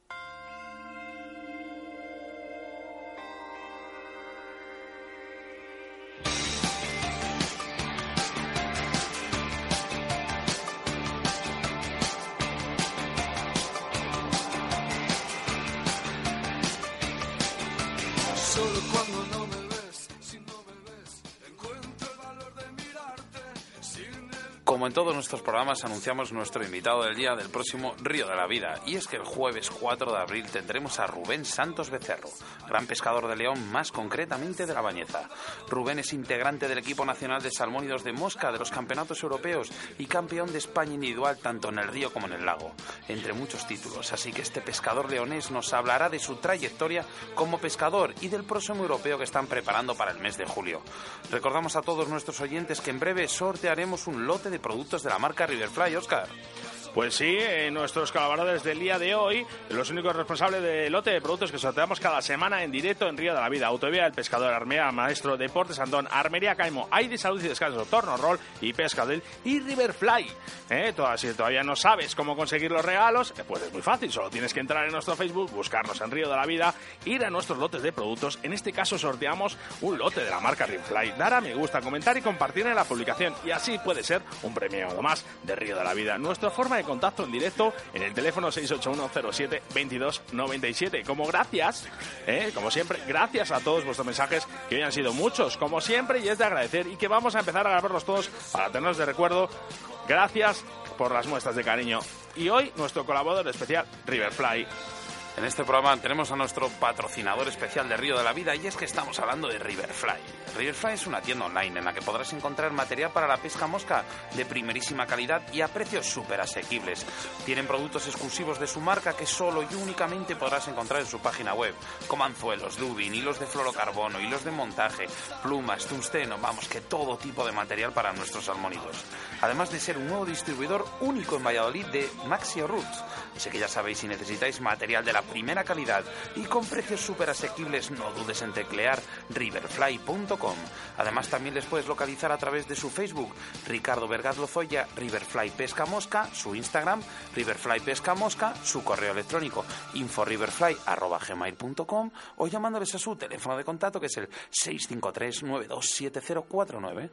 En todos nuestros programas, anunciamos nuestro invitado del día del próximo Río de la Vida. Y es que el jueves 4 de abril tendremos a Rubén Santos Becerro, gran pescador de León, más concretamente de la Bañeza. Rubén es integrante del equipo nacional de salmónidos de mosca de los campeonatos europeos y campeón de España individual tanto en el río como en el lago, entre muchos títulos. Así que este pescador leonés nos hablará de su trayectoria como pescador y del próximo europeo que están preparando para el mes de julio. Recordamos a todos nuestros oyentes que en breve sortearemos un lote de productos de la marca Riverfly, Oscar. Pues sí, nuestros colaboradores del día de hoy, los únicos responsables del lote de productos que sorteamos cada semana en directo en Río de la Vida. Autovía del Pescador, Armea Maestro, Deportes Andón, Armería Caimo, Aide Salud y Descanso, Torno Roll y Pescadel y Riverfly. Eh, todas, si todavía no sabes cómo conseguir los regalos, eh, pues es muy fácil, solo tienes que entrar en nuestro Facebook, buscarnos en Río de la Vida, ir a nuestros lotes de productos. En este caso sorteamos un lote de la marca Riverfly. Dar a me gusta, comentar y compartir en la publicación y así puede ser un premio más de Río de la Vida. Nuestra forma de contacto en directo en el teléfono 681072297. Como gracias, ¿eh? como siempre, gracias a todos vuestros mensajes, que hoy han sido muchos, como siempre, y es de agradecer, y que vamos a empezar a grabarlos todos para tenerlos de recuerdo. Gracias por las muestras de cariño. Y hoy nuestro colaborador especial, Riverfly. En este programa tenemos a nuestro patrocinador especial de Río de la Vida y es que estamos hablando de Riverfly. Riverfly es una tienda online en la que podrás encontrar material para la pesca mosca de primerísima calidad y a precios súper asequibles. Tienen productos exclusivos de su marca que solo y únicamente podrás encontrar en su página web, como anzuelos, dubin, hilos de fluorocarbono, hilos de montaje, plumas, tungsteno, vamos, que todo tipo de material para nuestros salmónidos. Además de ser un nuevo distribuidor único en Valladolid de Maxio Roots. Así que ya sabéis, si necesitáis material de la primera calidad y con precios súper asequibles, no dudes en teclear riverfly.com. Además, también les puedes localizar a través de su Facebook, Ricardo Vergaz Lozoya, Riverfly Pesca Mosca, su Instagram, Riverfly Pesca Mosca, su correo electrónico, inforiverfly.gmail.com o llamándoles a su teléfono de contacto que es el 653 927049.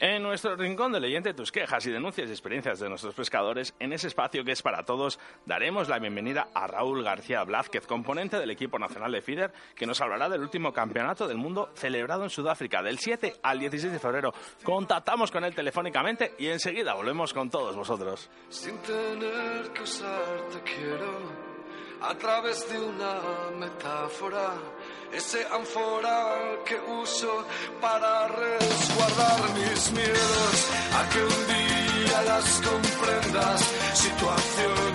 En nuestro rincón de leyente, tus quejas y denuncias y experiencias de nuestros pescadores, en ese espacio que es para todos, daremos la bienvenida a Raúl García Blázquez, componente del equipo nacional de FIDER, que nos hablará del último campeonato del mundo celebrado en Sudáfrica, del 7 al 16 de febrero. Contactamos con él telefónicamente y enseguida volvemos con todos vosotros. Sin tener que usarte quiero a través de una metáfora, ese ánfora que uso para resguardar mis miedos, a que un día las comprendas, situación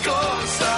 tantas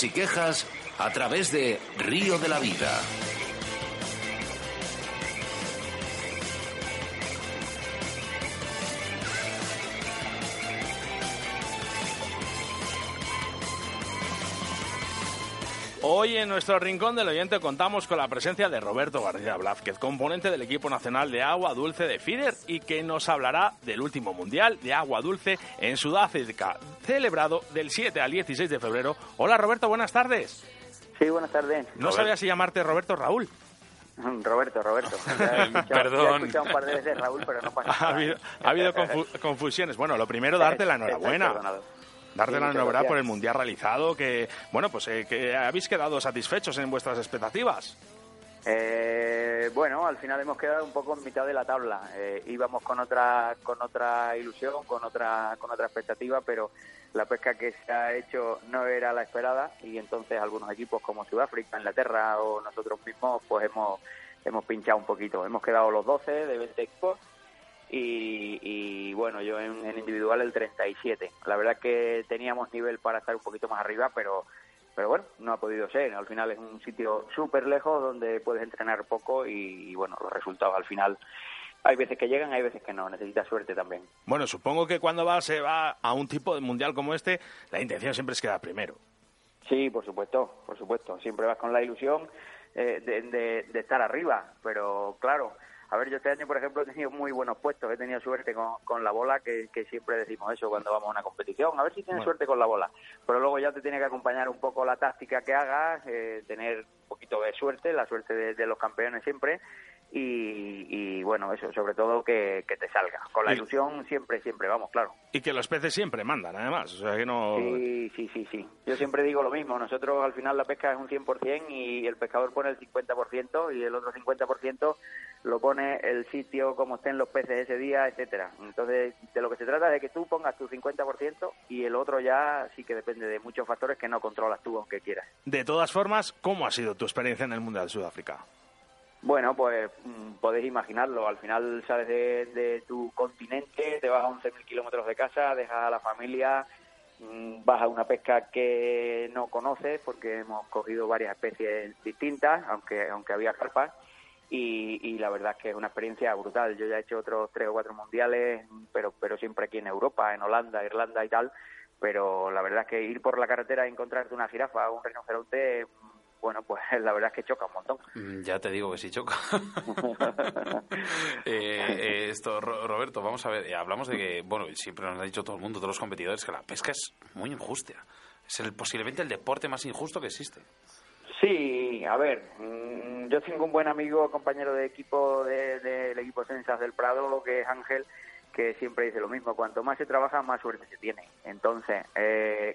y quejas a través de Río de la Vida. Hoy en nuestro rincón del oyente contamos con la presencia de Roberto García Blázquez, componente del equipo nacional de agua dulce de FIDER y que nos hablará del último mundial de agua dulce en Sudáfrica, celebrado del 7 al 16 de febrero. Hola Roberto, buenas tardes. Sí, buenas tardes. No sabía si llamarte Roberto o Raúl. Roberto, Roberto. Ya he escuchado, Perdón. ya he escuchado un par de veces Raúl, pero no pasa Ha nada. habido, ha habido confu- confusiones. Bueno, lo primero, darte la enhorabuena. Sí, la enhorabuena por el mundial realizado, que, bueno, pues eh, que habéis quedado satisfechos en vuestras expectativas. Eh, bueno, al final hemos quedado un poco en mitad de la tabla. Eh, íbamos con otra con otra ilusión, con otra con otra expectativa, pero la pesca que se ha hecho no era la esperada y entonces algunos equipos como Sudáfrica, Inglaterra o nosotros mismos pues hemos hemos pinchado un poquito. Hemos quedado los 12 de 20 equipos y, y, bueno, yo en, en individual el 37. La verdad que teníamos nivel para estar un poquito más arriba, pero pero bueno, no ha podido ser. Al final es un sitio súper lejos donde puedes entrenar poco y, y, bueno, los resultados al final hay veces que llegan, hay veces que no. Necesitas suerte también. Bueno, supongo que cuando va, se va a un tipo de mundial como este, la intención siempre es quedar primero. Sí, por supuesto, por supuesto. Siempre vas con la ilusión eh, de, de- de estar arriba, pero claro. A ver, yo este año, por ejemplo, he tenido muy buenos puestos, he tenido suerte con, con la bola, que, que siempre decimos eso cuando vamos a una competición. A ver si tienes Bueno. suerte con la bola. Pero luego ya te tiene que acompañar un poco la táctica que hagas, eh, tener un poquito de suerte, la suerte de, de los campeones siempre. Y, y, bueno, eso, sobre todo que, que te salga. Con la Y- ilusión siempre, siempre, vamos, claro. Y que los peces siempre mandan, además. O sea que no. Sí, sí, sí, sí. Yo siempre digo lo mismo. Nosotros al final la pesca es un 100% y el pescador pone el 50% y el otro 50% lo pone el sitio, como estén los peces ese día, etcétera. Entonces, de lo que se trata es de que tú pongas tu 50% y el otro ya sí que depende de muchos factores que no controlas tú aunque quieras. De todas formas, ¿cómo ha sido tu experiencia en el Mundial de Sudáfrica? Bueno, pues mm, podéis imaginarlo. Al final sales de, de tu continente, te vas a 11.000 kilómetros de casa, dejas a la familia mm, vas a una pesca que no conoces porque hemos cogido varias especies distintas, aunque, aunque había carpas, y, y, la verdad es que es una experiencia brutal. Yo ya he hecho otros tres o cuatro mundiales, pero, pero siempre aquí en Europa, en Holanda, Irlanda y tal, pero la verdad es que ir por la carretera y encontrarte una jirafa o un rinoceronte bueno, pues la verdad es que choca un montón. Mm, ya te digo que sí choca. Eh, eh, esto, Roberto, vamos a ver, eh, hablamos de que, bueno, siempre nos ha dicho todo el mundo, todos los competidores, que la pesca es muy injusta. Es el, posiblemente el deporte más injusto que existe. Sí, a ver, mm, yo tengo un buen amigo, compañero de equipo del equipo Sensas del Prado, que es Ángel, que siempre dice lo mismo, cuanto más se trabaja, más suerte se tiene. Entonces,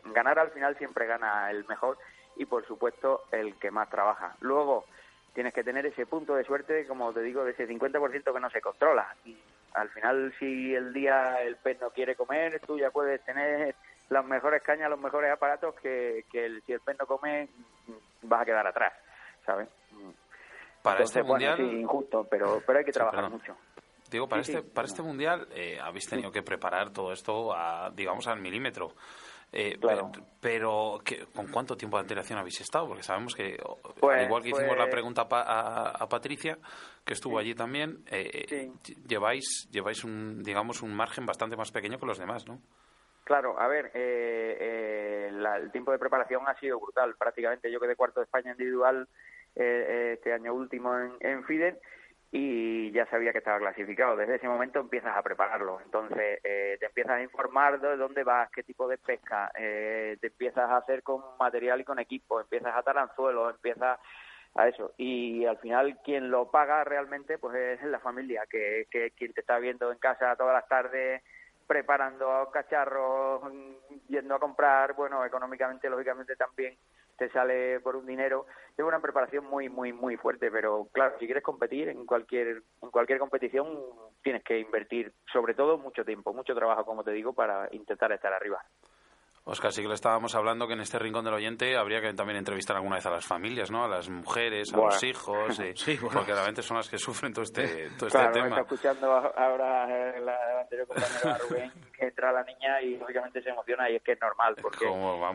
ganar al final siempre gana el mejor y por supuesto el que más trabaja. Luego tienes que tener ese punto de suerte, como te digo, de ese 50% que no se controla. Y al final si el día el pez no quiere comer, tú ya puedes tener las mejores cañas, los mejores aparatos que, que si el pez no come vas a quedar atrás, ¿sabes? Para este mundial injusto, pero pero hay que trabajar mucho. Digo, para este para este mundial eh, habéis tenido que preparar todo esto a, digamos al milímetro. Eh, Pero, ¿con cuánto tiempo de antelación habéis estado? Porque sabemos que, al pues, igual que hicimos la pregunta a, Patricia, que estuvo allí también, eh, lleváis, lleváis un, digamos, un margen bastante más pequeño que los demás, ¿no? Claro, a ver, eh, el tiempo de preparación ha sido brutal. Prácticamente yo quedé cuarto de España individual este año último en, en FIDE y ya sabía que estaba clasificado. Desde ese momento empiezas a prepararlo. Entonces eh, te empiezas a informar de dónde vas, qué tipo de pesca, eh, te empiezas a hacer con material y con equipo, empiezas a atar anzuelos, empiezas a eso. Y al final quien lo paga realmente pues es la familia, que, que quien te está viendo en casa todas las tardes preparando cacharros, yendo a comprar, bueno, económicamente, lógicamente también te sale por un dinero. Es una preparación muy, muy, muy fuerte, pero claro, si quieres competir en cualquier, en cualquier competición, tienes que invertir, sobre todo, mucho tiempo, mucho trabajo, como te digo, para intentar estar arriba. Oscar, sí que le estábamos hablando que en este rincón del oyente habría que también entrevistar alguna vez a las familias, ¿no? A las mujeres, a los hijos, eh, porque realmente son las que sufren todo este, todo este tema. está escuchando ahora la anterior compañera Rubén entra la niña y lógicamente se emociona y es que es normal porque,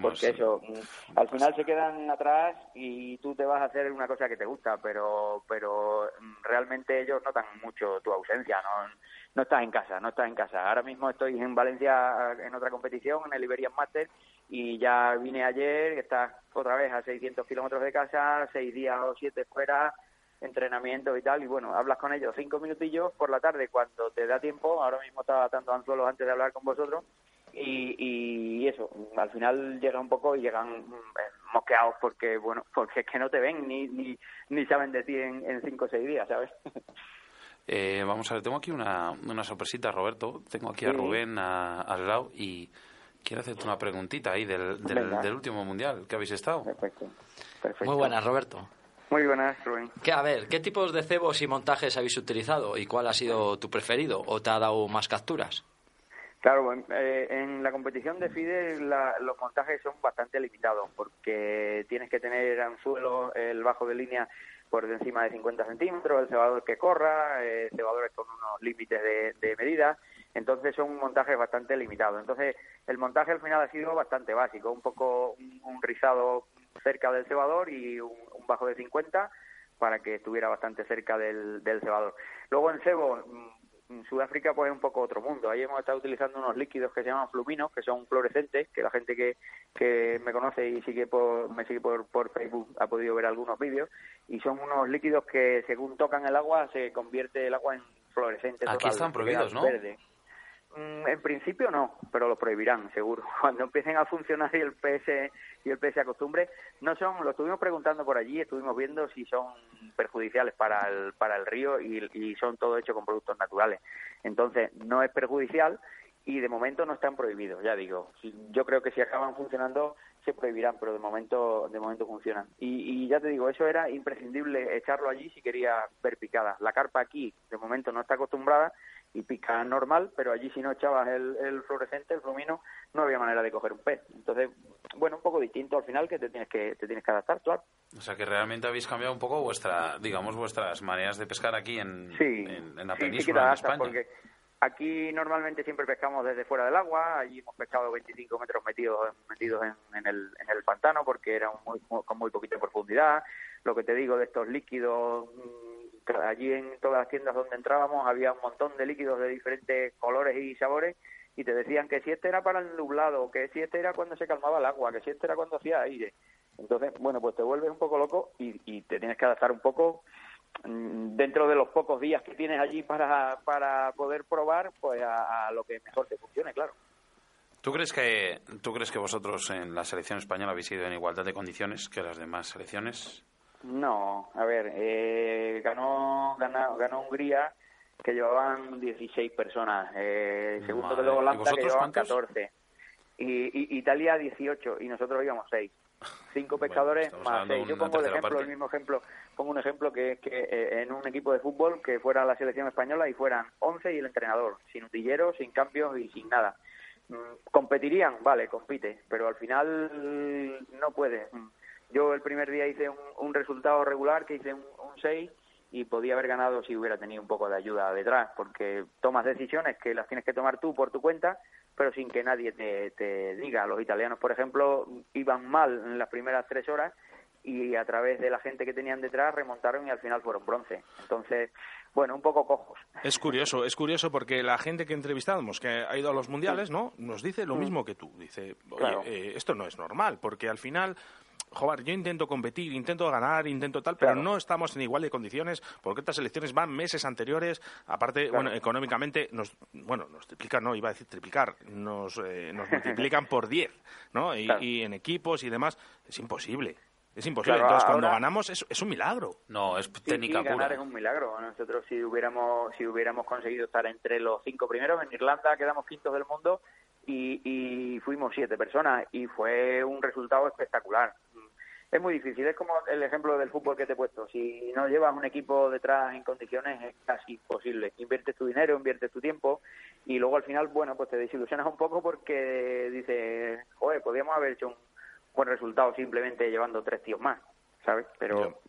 porque eso, mm, al final se quedan atrás y tú te vas a hacer una cosa que te gusta, pero, pero mm, realmente ellos notan mucho tu ausencia, ¿no? no estás en casa, no estás en casa. Ahora mismo estoy en Valencia en otra competición, en el Iberian Master, y ya vine ayer, estás otra vez a 600 kilómetros de casa, seis días o siete fuera, entrenamiento y tal, y bueno, hablas con ellos cinco minutillos por la tarde cuando te da tiempo, ahora mismo estaba atando anzuelos antes de hablar con vosotros, y, y eso, al final llega un poco y llegan mm, mosqueados porque, bueno, porque es que no te ven ni, ni, ni saben de ti en, en cinco o seis días, ¿sabes? Eh, vamos a ver, tengo aquí una, una sorpresita, Roberto. Tengo aquí a Rubén al lado y quiero hacerte una preguntita ahí del, del, último mundial que habéis estado. Perfecto. Muy buenas, Roberto. Muy buenas, Rubén. ¿Qué, a ver, ¿qué tipos de cebos y montajes habéis utilizado y cuál ha sido tu preferido o te ha dado más capturas? Claro, eh, en la competición de FIDE los montajes son bastante limitados porque tienes que tener anzuelo, el bajo de línea por encima de 50 centímetros, el cebador que corra, eh, cebadores con unos límites de, medida, entonces son montajes bastante limitados. Entonces el montaje al final ha sido bastante básico, un poco un, rizado cerca del cebador y un, bajo de 50 para que estuviera bastante cerca del, del cebador. Luego en cebo en Sudáfrica pues es un poco otro mundo. Ahí hemos estado utilizando unos líquidos que se llaman fluminos, que son fluorescentes, que la gente que, que me conoce y sigue por, me sigue por, por Facebook ha podido ver algunos vídeos, y son unos líquidos que según tocan el agua se convierte el agua en fluorescente. Aquí están prohibidos, ¿no? Verde. Mm, en principio no, pero lo prohibirán, seguro. Cuando empiecen a funcionar y el PS y el PS acostumbre, no son, lo estuvimos preguntando por allí, estuvimos viendo si son perjudiciales para el, para el río y, son todo hecho con productos naturales. Entonces, no es perjudicial y de momento no están prohibidos, ya digo. Yo creo que si acaban funcionando se prohibirán, pero de momento de momento funcionan. Y, y, ya te digo, eso era imprescindible echarlo allí si quería ver picadas. La carpa aquí de momento no está acostumbrada y pica normal, pero allí si no echabas el, el fluorescente, el flumino, no había manera de coger un pez. Entonces, bueno, un poco distinto al final que te tienes que te tienes que adaptar, claro. O sea que realmente habéis cambiado un poco vuestra, digamos, vuestras maneras de pescar aquí en, en, la península, en España. Porque, Aquí normalmente siempre pescamos desde fuera del agua, allí hemos pescado 25 metros metidos, metidos en, en el, en el pantano porque era un muy, con muy poquita profundidad. Lo que te digo de estos líquidos, allí en todas las tiendas donde entrábamos había un montón de líquidos de diferentes colores y sabores y te decían que si este era para el nublado, que si este era cuando se calmaba el agua, que si este era cuando hacía aire. Entonces, bueno, pues te vuelves un poco loco y, te tienes que adaptar un poco mm, dentro de los pocos días que tienes allí para, para poder probar, pues a, a lo que mejor te funcione, claro. ¿Tú crees que tú crees que vosotros en la selección española habéis ido en igualdad de condiciones que las demás selecciones? No, a ver, eh, ganó, ganó, ganó Hungría, que llevaban 16 personas. Eh, segundo quedó ¿Y Holanda, que llevaban cuántos? 14. Y, y Italia 18, y nosotros íbamos 6. Cinco pescadores estamos más hablando de 6. Yo pongo el ejemplo, parte. el mismo ejemplo, pongo un ejemplo que es que eh, en un equipo de fútbol que fuera la selección española y fueran 11 y el entrenador, sin utilleros, sin cambios y sin nada. Mm, ¿Competirían? Vale, compite, pero al final no puede. Mm. Yo el primer día hice un, un resultado regular, que hice un, un 6 y podía haber ganado si hubiera tenido un poco de ayuda detrás, porque tomas decisiones que las tienes que tomar tú por tu cuenta, pero sin que nadie te, te diga. Los italianos, por ejemplo, iban mal en las primeras tres horas y a través de la gente que tenían detrás remontaron y al final fueron bronce. Entonces, bueno, un poco cojos. Es curioso, es curioso porque la gente que entrevistamos, que ha ido a los mundiales, ¿no? Nos dice lo Mm. mismo que tú. Dice, oye, Claro. eh, esto no es normal, porque al final, joder, yo intento competir, intento ganar, intento tal, pero Claro. no estamos en igual de condiciones, porque estas elecciones van meses anteriores, aparte, Claro. bueno, económicamente, nos, bueno, nos triplican, no, iba a decir triplicar, nos, eh, nos multiplican por 10, ¿no? Y, Claro. y en equipos y demás, es imposible. Es imposible. Claro, Entonces, cuando ganamos, es, es un milagro. No, es Sí, técnica sí, ganar pura. es un milagro. Nosotros si hubiéramos si hubiéramos conseguido estar entre los cinco primeros en Irlanda quedamos quintos del mundo y, y fuimos siete personas y fue un resultado espectacular. Es muy difícil, es como el ejemplo del fútbol que te he puesto. Si no llevas un equipo detrás en condiciones es casi imposible. Inviertes tu dinero, inviertes tu tiempo y luego al final, bueno, pues te desilusionas un poco porque dices, joder, podríamos haber hecho un buen resultado simplemente llevando tres tíos más, ¿sabes? Pero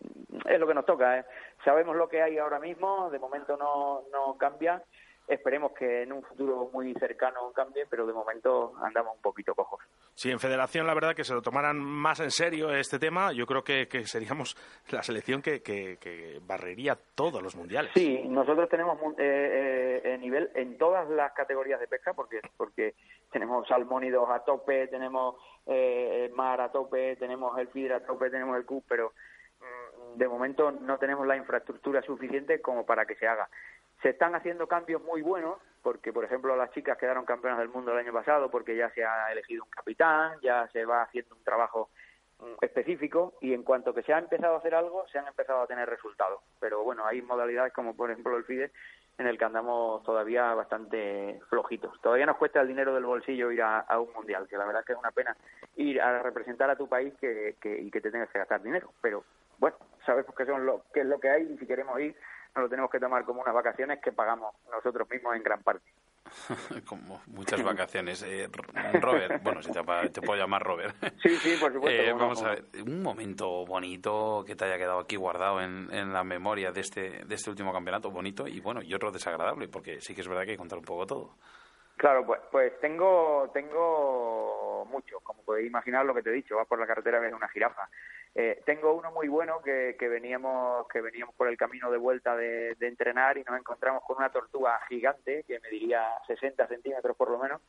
es lo que nos toca. ¿eh? Sabemos lo que hay ahora mismo, de momento no, no cambia. Esperemos que en un futuro muy cercano cambie, pero de momento andamos un poquito cojos. Si en Federación, la verdad, que se lo tomaran más en serio este tema, yo creo que, que seríamos la selección que, que- que barrería todos los mundiales. Sí, nosotros tenemos eh, eh, eh, nivel en todas las categorías de pesca, porque porque tenemos salmónidos a tope, tenemos eh, el mar a tope, tenemos el feeder a tope, tenemos el CUP, pero mm, de momento no tenemos la infraestructura suficiente como para que se haga. Se están haciendo cambios muy buenos, porque por ejemplo las chicas quedaron campeonas del mundo el año pasado, porque ya se ha elegido un capitán, ya se va haciendo un trabajo mm, específico y en cuanto que se ha empezado a hacer algo, se han empezado a tener resultados. Pero bueno, hay modalidades como por ejemplo el FIDE en el que andamos todavía bastante flojitos. Todavía nos cuesta el dinero del bolsillo ir a, un mundial, que la verdad que es una pena ir a representar a tu país que, que- y que te tengas que gastar dinero. Pero bueno, sabemos que, son lo, que es lo que hay y si queremos ir nos lo tenemos que tomar como unas vacaciones que pagamos nosotros mismos en gran parte. Como muchas vacaciones. Eh, Robert, bueno, si te, puedo llamar Robert. Sí, sí, por supuesto. Eh, no, vamos a no. ver, un momento bonito que te haya quedado aquí guardado en, en la memoria de este, de este último campeonato, bonito y bueno, y otro desagradable, porque sí que es verdad que hay que contar un poco todo. Claro, pues, pues tengo, tengo mucho, como podéis imaginar lo que te he dicho, vas por la carretera ves una jirafa. Eh, tengo uno muy bueno que, que veníamos que veníamos por el camino de vuelta de, de entrenar y nos encontramos con una tortuga gigante que mediría 60 centímetros por lo menos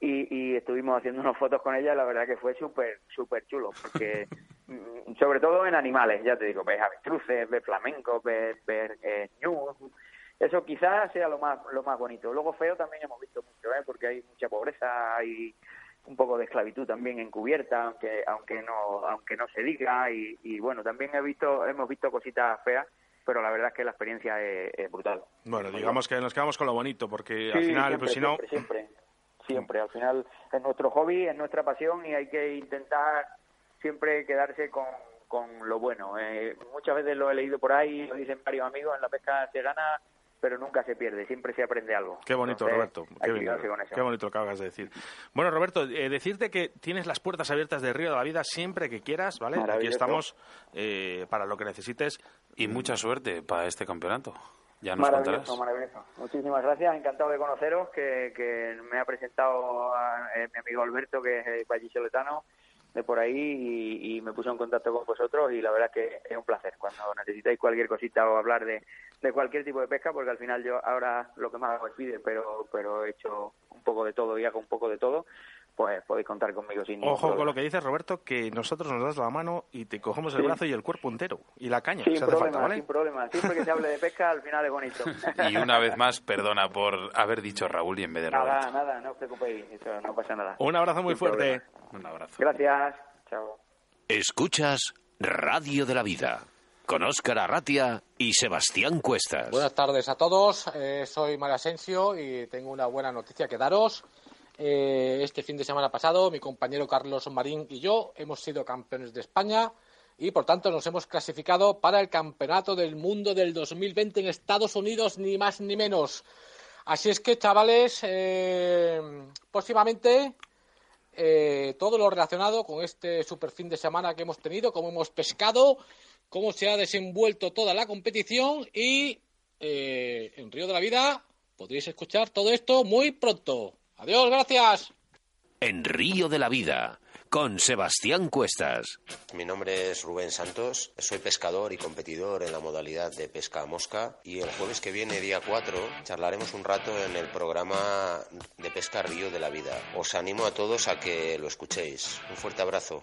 y, y estuvimos haciendo unas fotos con ella la verdad que fue súper súper chulo porque mm, sobre todo en animales ya te digo ves avestruces ves flamencos ves, ves eh, ñus, eso quizás sea lo más lo más bonito luego feo también hemos visto mucho ¿eh? porque hay mucha pobreza hay un poco de esclavitud también encubierta aunque aunque no aunque no se diga y, y bueno también he visto hemos visto cositas feas pero la verdad es que la experiencia es, es brutal Bueno, digamos que nos quedamos con lo bonito, porque al final, siempre, pues si no... siempre, siempre, siempre. Al final es nuestro hobby, es nuestra pasión y hay que intentar siempre quedarse con, con lo bueno. Eh, muchas veces lo he leído por ahí, lo dicen varios amigos, en la pesca se gana, pero nunca se pierde, siempre se aprende algo. Qué bonito, Entonces, Roberto. Qué, bien- bonito lo que acabas de decir. Bueno, Roberto, eh, decirte que tienes las puertas abiertas de Río de la Vida siempre que quieras, ¿vale? Aquí estamos eh, para lo que necesites. Y mucha suerte para este campeonato. Ya nos maravilloso, contarás. maravilloso. Muchísimas gracias, encantado de conoceros, que, que me ha presentado a, eh, mi amigo Alberto, que es eh, vallisoletano, de por ahí, y, y me puso en contacto con vosotros, y la verdad que es un placer. Cuando necesitáis cualquier cosita o hablar de, de cualquier tipo de pesca, porque al final yo ahora lo que más hago es feeder, pero, pero he hecho un poco de todo y hago un poco de todo, pues podéis contar conmigo sin Ojo con lo que dices, Roberto, que nosotros nos das la mano y te cogemos el Sí. brazo y el cuerpo entero. Y la caña, Sin si hace problema, falta, ¿vale? sin problema. Siempre que se hable de pesca, al final es bonito. Y una vez más, perdona por haber dicho Raúl y en vez de Roberto. Nada, nada, no os preocupéis, eso no pasa nada. Un abrazo muy Sin fuerte. problema. Un abrazo. Gracias, chao. Escuchas Radio de la Vida con Óscar Arratia y Sebastián Cuestas. Buenas tardes a todos, eh, soy Mario Asensio y tengo una buena noticia que daros. Eh, este fin de semana pasado, mi compañero Carlos Marín y yo hemos sido campeones de España y, por tanto, nos hemos clasificado para el Campeonato del Mundo del 2020 en Estados Unidos, ni más ni menos. Así es que, chavales, eh, próximamente eh, todo lo relacionado con este super fin de semana que hemos tenido, cómo hemos pescado, cómo se ha desenvuelto toda la competición y eh, en Río de la Vida podréis escuchar todo esto muy pronto. Adiós, gracias. En Río de la Vida con Sebastián Cuestas. Mi nombre es Rubén Santos, soy pescador y competidor en la modalidad de pesca a mosca y el jueves que viene, día 4, charlaremos un rato en el programa de pesca Río de la Vida. Os animo a todos a que lo escuchéis. Un fuerte abrazo.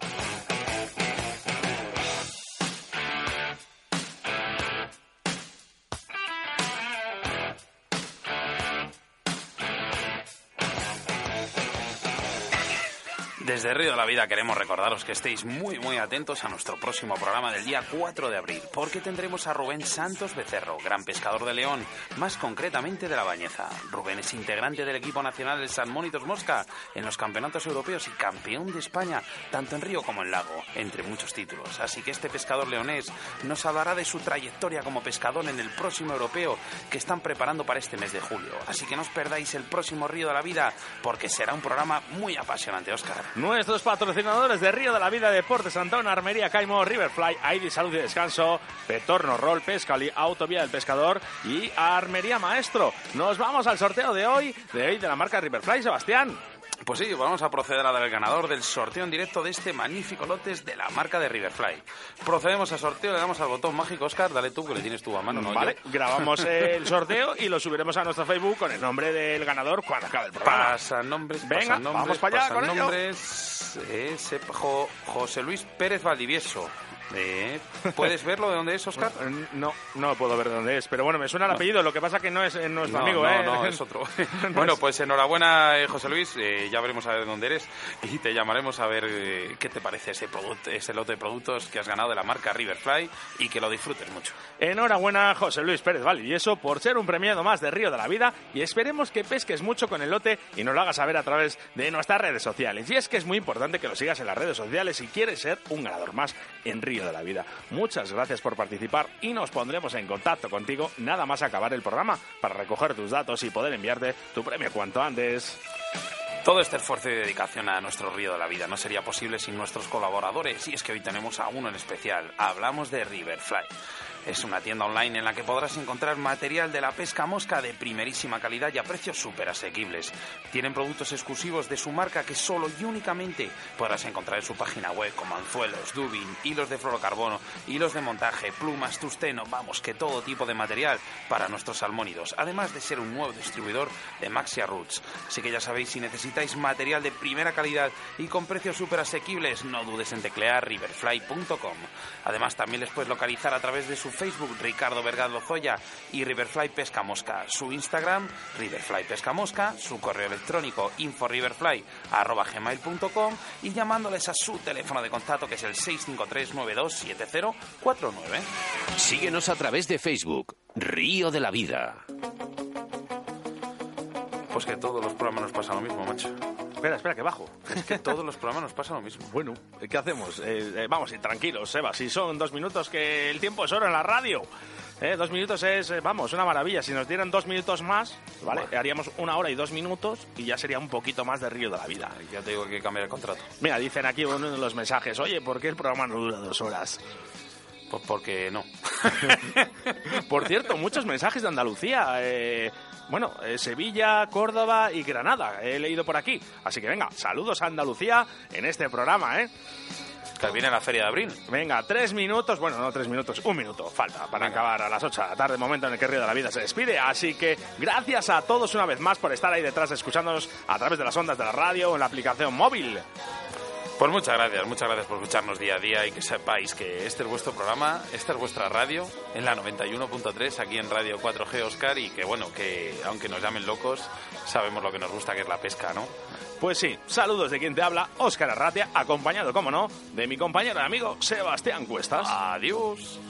Desde Río de la Vida queremos recordaros que estéis muy muy atentos a nuestro próximo programa del día 4 de abril, porque tendremos a Rubén Santos Becerro, gran pescador de León, más concretamente de la Bañeza. Rubén es integrante del equipo nacional del San Monitos Mosca en los campeonatos europeos y campeón de España, tanto en río como en lago, entre muchos títulos. Así que este pescador leonés nos hablará de su trayectoria como pescador en el próximo europeo que están preparando para este mes de julio. Así que no os perdáis el próximo Río de la Vida, porque será un programa muy apasionante, Óscar. Nuestros patrocinadores de Río de la Vida, Deportes Santón, Armería Caimo, Riverfly, ID Salud y Descanso, Petorno Roll, Pescali, Autovía del Pescador y Armería Maestro. Nos vamos al sorteo de hoy, de hoy de la marca Riverfly, Sebastián. Pues sí, vamos a proceder a dar el ganador del sorteo en directo de este magnífico lotes de la marca de Riverfly. Procedemos al sorteo, le damos al botón mágico, Oscar, dale tú que le tienes tú a mano, ¿no? Vale, Yo. grabamos el sorteo y lo subiremos a nuestro Facebook con el nombre del ganador cuando acabe el programa. Pasa nombres, Venga, pasan nombres, vamos para allá pasan con nombres. Eh, sep- Jo- José Luis Pérez Valdivieso. Eh, ¿Puedes verlo de dónde es, Oscar? No, no puedo ver dónde es, pero bueno, me suena el apellido, lo que pasa que no es eh, nuestro no, amigo, no, ¿eh? no, es otro. No bueno, es- pues enhorabuena, eh, José Luis. eh, ya veremos a ver dónde eres y te llamaremos a ver eh, qué te parece ese, producto, ese lote de productos que has ganado de la marca Riverfly y que lo disfrutes mucho. Enhorabuena, José Luis Pérez Valdivieso, por ser un premiado más de Río de la Vida y esperemos que pesques mucho con el lote y nos lo hagas saber a través de nuestras redes sociales. Y es que es muy importante que lo sigas en las redes sociales si quieres ser un ganador más en Río de la Vida. Muchas gracias por participar y nos pondremos en contacto contigo nada más acabar el programa para recoger tus datos y poder enviarte tu premio cuanto antes. Todo este esfuerzo y dedicación a nuestro río de la vida no sería posible sin nuestros colaboradores y es que hoy tenemos a uno en especial. Hablamos de Riverfly. Es una tienda online en la que podrás encontrar material de la pesca mosca de primerísima calidad y a precios súper asequibles. Tienen productos exclusivos de su marca que solo y únicamente podrás encontrar en su página web como anzuelos, dubin, hilos de fluorocarbono, hilos de montaje, plumas, tusteno, vamos, que todo tipo de material para nuestros salmónidos, además de ser un nuevo distribuidor de Maxia Roots. Así que ya sabéis, si necesitáis material de primera calidad y con precios súper asequibles, no dudes en teclear riverfly.com. Además, también les puedes localizar a través de su Facebook, Ricardo Vergado Lozoya, y Riverfly Pesca Mosca, su Instagram, Riverfly Pesca Mosca, su correo electrónico, inforiverfly.gmail.com y llamándoles a su teléfono de contacto que es el 653-927049. Síguenos a través de Facebook, Río de la Vida. Pues que todos los programas nos pasa lo mismo, macho. Espera, espera, que bajo. Es que todos los programas nos pasa lo mismo. Bueno, ¿qué hacemos? Eh, eh, vamos, tranquilos, Seba, si son dos minutos que el tiempo es oro en la radio. Eh, dos minutos es, eh, vamos, una maravilla. Si nos dieran dos minutos más, ¿vale? Haríamos una hora y dos minutos y ya sería un poquito más de río de la vida. Ya te digo que cambiar el contrato. Mira, dicen aquí uno de los mensajes, oye, ¿por qué el programa no dura dos horas? Pues porque no. Por cierto, muchos mensajes de Andalucía. eh, bueno, eh, Sevilla, Córdoba y Granada. He leído por aquí. Así que venga, saludos a Andalucía en este programa, ¿eh? Que viene la feria de abril. Venga, tres minutos, bueno, no tres minutos, un minuto falta para acabar a las ocho de la tarde, momento en el que Río de la Vida se despide. Así que gracias a todos una vez más por estar ahí detrás escuchándonos a través de las ondas de la radio o en la aplicación móvil. Pues muchas gracias, muchas gracias por escucharnos día a día y que sepáis que este es vuestro programa, esta es vuestra radio en la 91.3 aquí en Radio 4G Oscar y que bueno, que aunque nos llamen locos, sabemos lo que nos gusta que es la pesca, ¿no? Pues sí, saludos de quien te habla, Óscar Arratia, acompañado, como no, de mi compañero y amigo Sebastián Cuestas. Adiós.